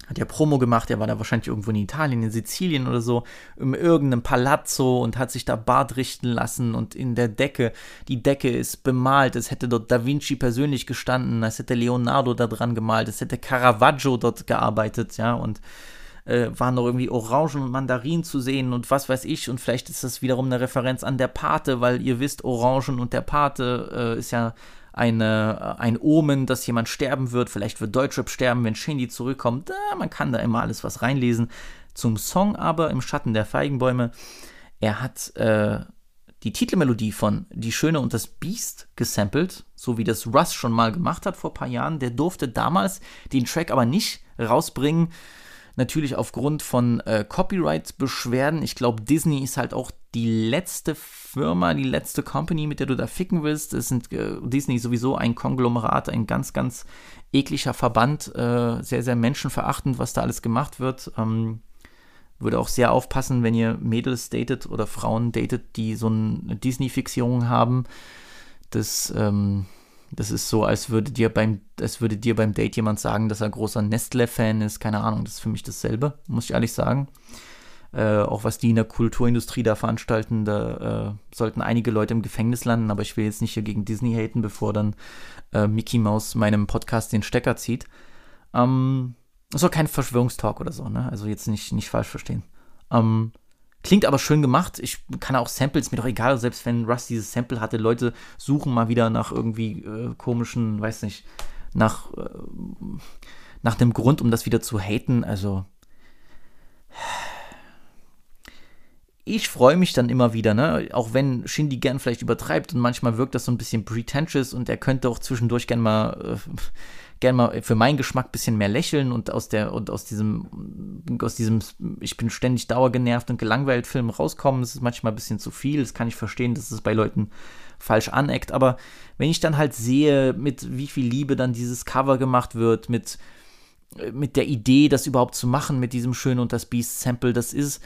Hat ja Promo gemacht, er war da wahrscheinlich irgendwo in Italien, in Sizilien oder so, in irgendeinem Palazzo und hat sich da Bart richten lassen und in der Decke, die Decke ist bemalt, es hätte dort Da Vinci persönlich gestanden, es hätte Leonardo da dran gemalt, es hätte Caravaggio dort gearbeitet, ja, und äh, waren noch irgendwie Orangen und Mandarinen zu sehen und was weiß ich. Und vielleicht ist das wiederum eine Referenz an der Pate, weil ihr wisst, Orangen und der Pate äh, ist ja eine, äh, ein Omen, dass jemand sterben wird. Vielleicht wird Deutschrap sterben, wenn Shindy zurückkommt. Da, man kann da immer alles was reinlesen. Zum Song aber im Schatten der Feigenbäume. Er hat äh, die Titelmelodie von Die Schöne und das Biest gesampelt, so wie das Russ schon mal gemacht hat vor ein paar Jahren. Der durfte damals den Track aber nicht rausbringen, Natürlich aufgrund von äh, Copyright-Beschwerden. Ich glaube, Disney ist halt auch die letzte Firma, die letzte Company, mit der du da ficken willst. Es sind äh, Disney sowieso ein Konglomerat, ein ganz, ganz ekliger Verband, äh, sehr, sehr menschenverachtend, was da alles gemacht wird. Ähm, würde auch sehr aufpassen, wenn ihr Mädels datet oder Frauen datet, die so eine Disney-Fixierung haben. Das ähm, das ist so, als würde dir beim, als würde dir beim Date jemand sagen, dass er großer Nestle-Fan ist. Keine Ahnung, das ist für mich dasselbe, muss ich ehrlich sagen. Äh, auch was die in der Kulturindustrie da veranstalten, da äh, sollten einige Leute im Gefängnis landen, aber ich will jetzt nicht hier gegen Disney haten, bevor dann äh, Mickey Mouse meinem Podcast den Stecker zieht. Ähm, das soll kein Verschwörungstalk oder so, ne? Also jetzt nicht, nicht falsch verstehen. Ähm, Klingt aber schön gemacht. Ich kann auch Samples, mir doch egal, selbst wenn Rust dieses Sample hatte, Leute suchen mal wieder nach irgendwie äh, komischen, weiß nicht, nach, äh, nach dem Grund, um das wieder zu haten. Also. Ich freue mich dann immer wieder, ne? Auch wenn Shindy gern vielleicht übertreibt und manchmal wirkt das so ein bisschen pretentious und er könnte auch zwischendurch gern mal äh, gern mal für meinen Geschmack ein bisschen mehr lächeln und aus der und aus diesem aus diesem ich bin ständig dauergenervt und gelangweilt Film rauskommen. Das ist manchmal ein bisschen zu viel. Das kann ich verstehen, dass es bei Leuten falsch aneckt. Aber wenn ich dann halt sehe, mit wie viel Liebe dann dieses Cover gemacht wird, mit mit der Idee, das überhaupt zu machen, mit diesem Schön und das Beast Sample, das ist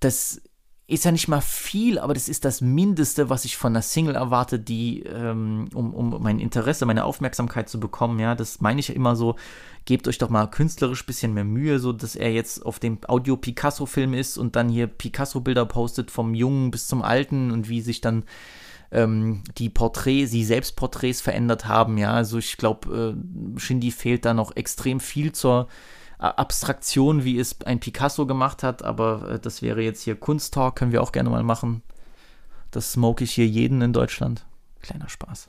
das ist ja nicht mal viel, aber das ist das Mindeste, was ich von einer Single erwarte, die, ähm, um, um mein Interesse, meine Aufmerksamkeit zu bekommen, ja, das meine ich ja immer so, gebt euch doch mal künstlerisch ein bisschen mehr Mühe, so dass er jetzt auf dem Audio-Picasso-Film ist und dann hier Picasso-Bilder postet vom Jungen bis zum Alten und wie sich dann ähm, die Porträts, die Selbstporträts verändert haben, ja, also ich glaube, äh, Shindy fehlt da noch extrem viel zur Abstraktion, wie es ein Picasso gemacht hat, aber äh, das wäre jetzt hier Kunsttalk, können wir auch gerne mal machen. Das smoke ich hier jeden in Deutschland. Kleiner Spaß.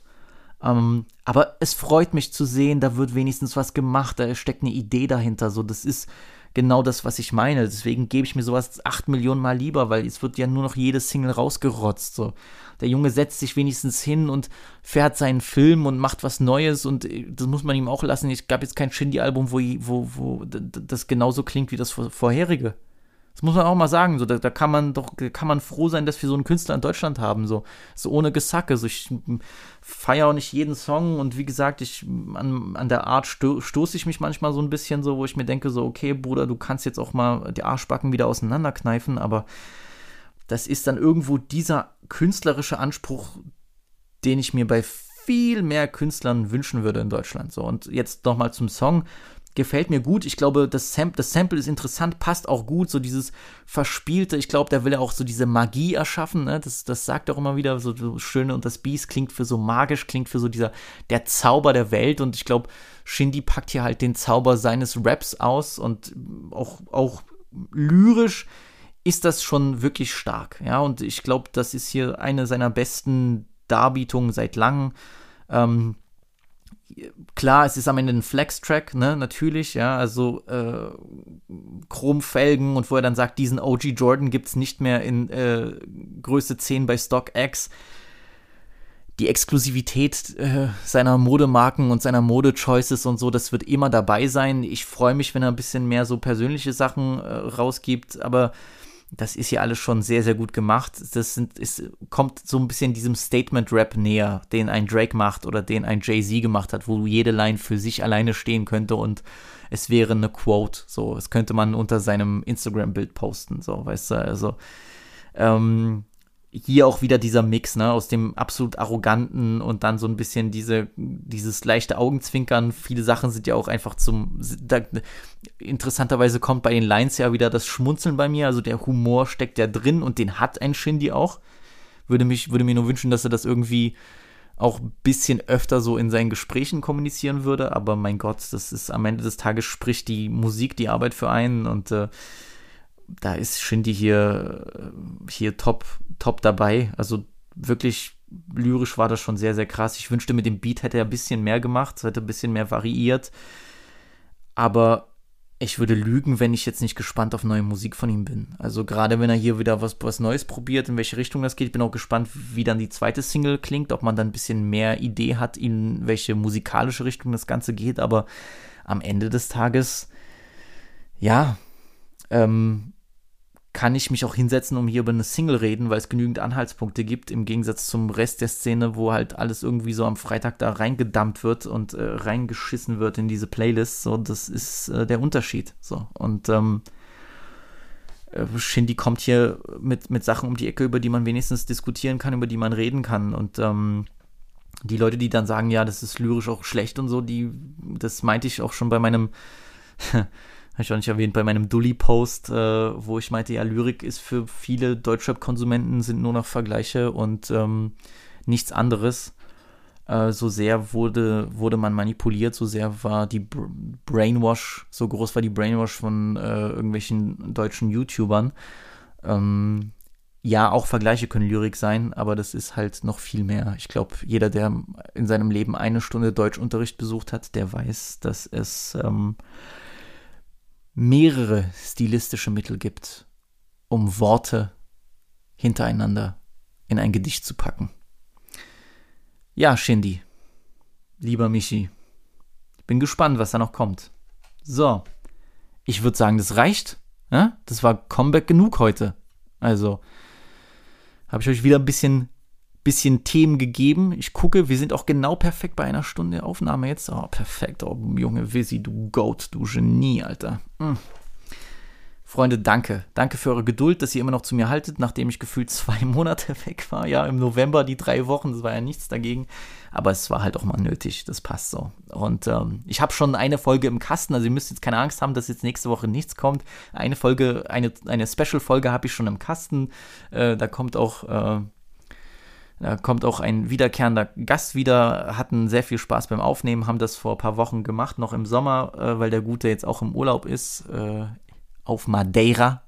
Ähm, aber es freut mich zu sehen, da wird wenigstens was gemacht, da steckt eine Idee dahinter. So, das ist genau das, was ich meine. Deswegen gebe ich mir sowas acht Millionen Mal lieber, weil es wird ja nur noch jede Single rausgerotzt. So. Der Junge setzt sich wenigstens hin und fährt seinen Film und macht was Neues und äh, das muss man ihm auch lassen. Ich gab jetzt kein Shindy-Album, wo, wo, wo das genauso klingt wie das vorherige. Das muss man auch mal sagen. So, da, da, kann man doch, kann man froh sein, dass wir so einen Künstler in Deutschland haben. So, so ohne Gesacke. So, ich feiere auch nicht jeden Song und wie gesagt, ich an, an der Art sto stoße ich mich manchmal so ein bisschen so, wo ich mir denke, so, okay, Bruder, du kannst jetzt auch mal die Arschbacken wieder auseinanderkneifen, aber das ist dann irgendwo dieser künstlerische Anspruch, den ich mir bei viel mehr Künstlern wünschen würde in Deutschland. So, und jetzt nochmal zum Song gefällt mir gut. Ich glaube, das, Sam das Sample ist interessant, passt auch gut. So dieses Verspielte, ich glaube, da will er auch so diese Magie erschaffen. Ne? Das, das sagt er auch immer wieder, so, so Schöne und das Biest klingt für so magisch, klingt für so dieser, der Zauber der Welt. Und ich glaube, Shindy packt hier halt den Zauber seines Raps aus und auch, auch lyrisch ist das schon wirklich stark. Ja, und ich glaube, das ist hier eine seiner besten Darbietungen seit langem. Ähm, klar, es ist am Ende ein Flex-Track, ne, natürlich, ja, also äh, Chromfelgen und wo er dann sagt, diesen OG Jordan gibt es nicht mehr in äh, Größe 10 bei StockX. Die Exklusivität äh, seiner Modemarken und seiner Mode-Choices und so, das wird immer dabei sein. Ich freue mich, wenn er ein bisschen mehr so persönliche Sachen äh, rausgibt, aber das ist hier alles schon sehr, sehr gut gemacht. Das sind, ist, kommt so ein bisschen diesem Statement-Rap näher, den ein Drake macht oder den ein Jay-Z gemacht hat, wo jede Line für sich alleine stehen könnte und es wäre eine Quote. So, das könnte man unter seinem Instagram-Bild posten, so, weißt du, also. Ähm, hier auch wieder dieser Mix, ne, aus dem absolut arroganten und dann so ein bisschen diese, dieses leichte Augenzwinkern. Viele Sachen sind ja auch einfach zum, da, interessanterweise kommt bei den Lines ja wieder das Schmunzeln bei mir, also der Humor steckt ja drin und den hat ein Shindy auch. Würde mich, würde mir nur wünschen, dass er das irgendwie auch ein bisschen öfter so in seinen Gesprächen kommunizieren würde, aber mein Gott, das ist am Ende des Tages spricht die Musik die Arbeit für einen und äh, da ist Shindy hier, äh, hier top, top dabei. Also wirklich lyrisch war das schon sehr, sehr krass. Ich wünschte, mit dem Beat hätte er ein bisschen mehr gemacht, hätte ein bisschen mehr variiert. Aber ich würde lügen, wenn ich jetzt nicht gespannt auf neue Musik von ihm bin. Also gerade wenn er hier wieder was, was Neues probiert, in welche Richtung das geht. Ich bin auch gespannt, wie dann die zweite Single klingt, ob man dann ein bisschen mehr Idee hat, in welche musikalische Richtung das Ganze geht. Aber am Ende des Tages, ja, ähm, kann ich mich auch hinsetzen, um hier über eine Single reden, weil es genügend Anhaltspunkte gibt, im Gegensatz zum Rest der Szene, wo halt alles irgendwie so am Freitag da reingedammt wird und äh, reingeschissen wird in diese Playlist. So, das ist äh, der Unterschied. So, und ähm, äh, Shindy kommt hier mit, mit Sachen um die Ecke, über die man wenigstens diskutieren kann, über die man reden kann. Und ähm, die Leute, die dann sagen, ja, das ist lyrisch auch schlecht und so, die, das meinte ich auch schon bei meinem [LAUGHS] habe ich auch nicht erwähnt, bei meinem Dully-Post, äh, wo ich meinte, ja, Lyrik ist für viele Deutschrap-Konsumenten sind nur noch Vergleiche und ähm, nichts anderes. Äh, so sehr wurde, wurde man manipuliert, so sehr war die Brainwash, so groß war die Brainwash von äh, irgendwelchen deutschen YouTubern. Ähm, ja, auch Vergleiche können Lyrik sein, aber das ist halt noch viel mehr. Ich glaube, jeder, der in seinem Leben eine Stunde Deutschunterricht besucht hat, der weiß, dass es ähm, mehrere stilistische Mittel gibt, um Worte hintereinander in ein Gedicht zu packen. Ja, Shindy, lieber Michi, bin gespannt, was da noch kommt. So, ich würde sagen, das reicht. Ja? Das war Comeback genug heute. Also, habe ich euch wieder ein bisschen bisschen Themen gegeben. Ich gucke, wir sind auch genau perfekt bei einer Stunde Aufnahme jetzt. Oh, perfekt. Oh, Junge Wizzy, du Goat, du Genie, Alter. Hm. Freunde, danke. Danke für eure Geduld, dass ihr immer noch zu mir haltet, nachdem ich gefühlt zwei [LAUGHS] Monate weg war. Ja, im November die drei Wochen, das war ja nichts dagegen. Aber es war halt auch mal nötig, das passt so. Und ähm, ich habe schon eine Folge im Kasten, also ihr müsst jetzt keine Angst haben, dass jetzt nächste Woche nichts kommt. Eine Folge, eine, eine Special-Folge habe ich schon im Kasten. Äh, da kommt auch. Äh, da kommt auch ein wiederkehrender Gast wieder, hatten sehr viel Spaß beim Aufnehmen, haben das vor ein paar Wochen gemacht, noch im Sommer, äh, weil der Gute jetzt auch im Urlaub ist, äh, auf Madeira.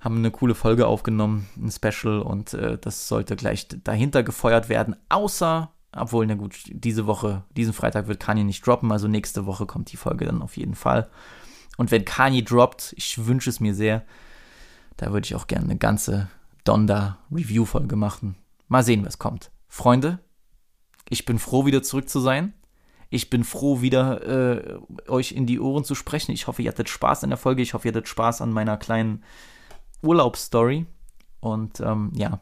Haben eine coole Folge aufgenommen, ein Special, und äh, das sollte gleich dahinter gefeuert werden. Außer Obwohl, na gut, diese Woche, diesen Freitag wird Kanye nicht droppen, also nächste Woche kommt die Folge dann auf jeden Fall. Und wenn Kanye droppt, ich wünsche es mir sehr, da würde ich auch gerne eine ganze Donda-Review-Folge machen. Mal sehen, was kommt. Freunde, ich bin froh, wieder zurück zu sein. Ich bin froh, wieder äh, euch in die Ohren zu sprechen. Ich hoffe, ihr hattet Spaß in der Folge. Ich hoffe, ihr hattet Spaß an meiner kleinen Urlaubsstory. Und ähm, ja,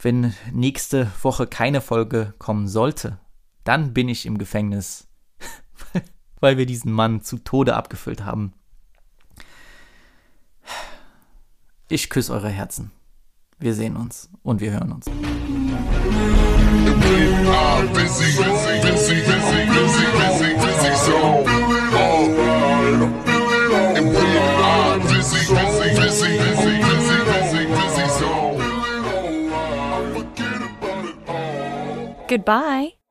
wenn nächste Woche keine Folge kommen sollte, dann bin ich im Gefängnis, [LAUGHS] weil wir diesen Mann zu Tode abgefüllt haben. Ich küsse eure Herzen. Wir sehen uns und wir hören uns. Goodbye.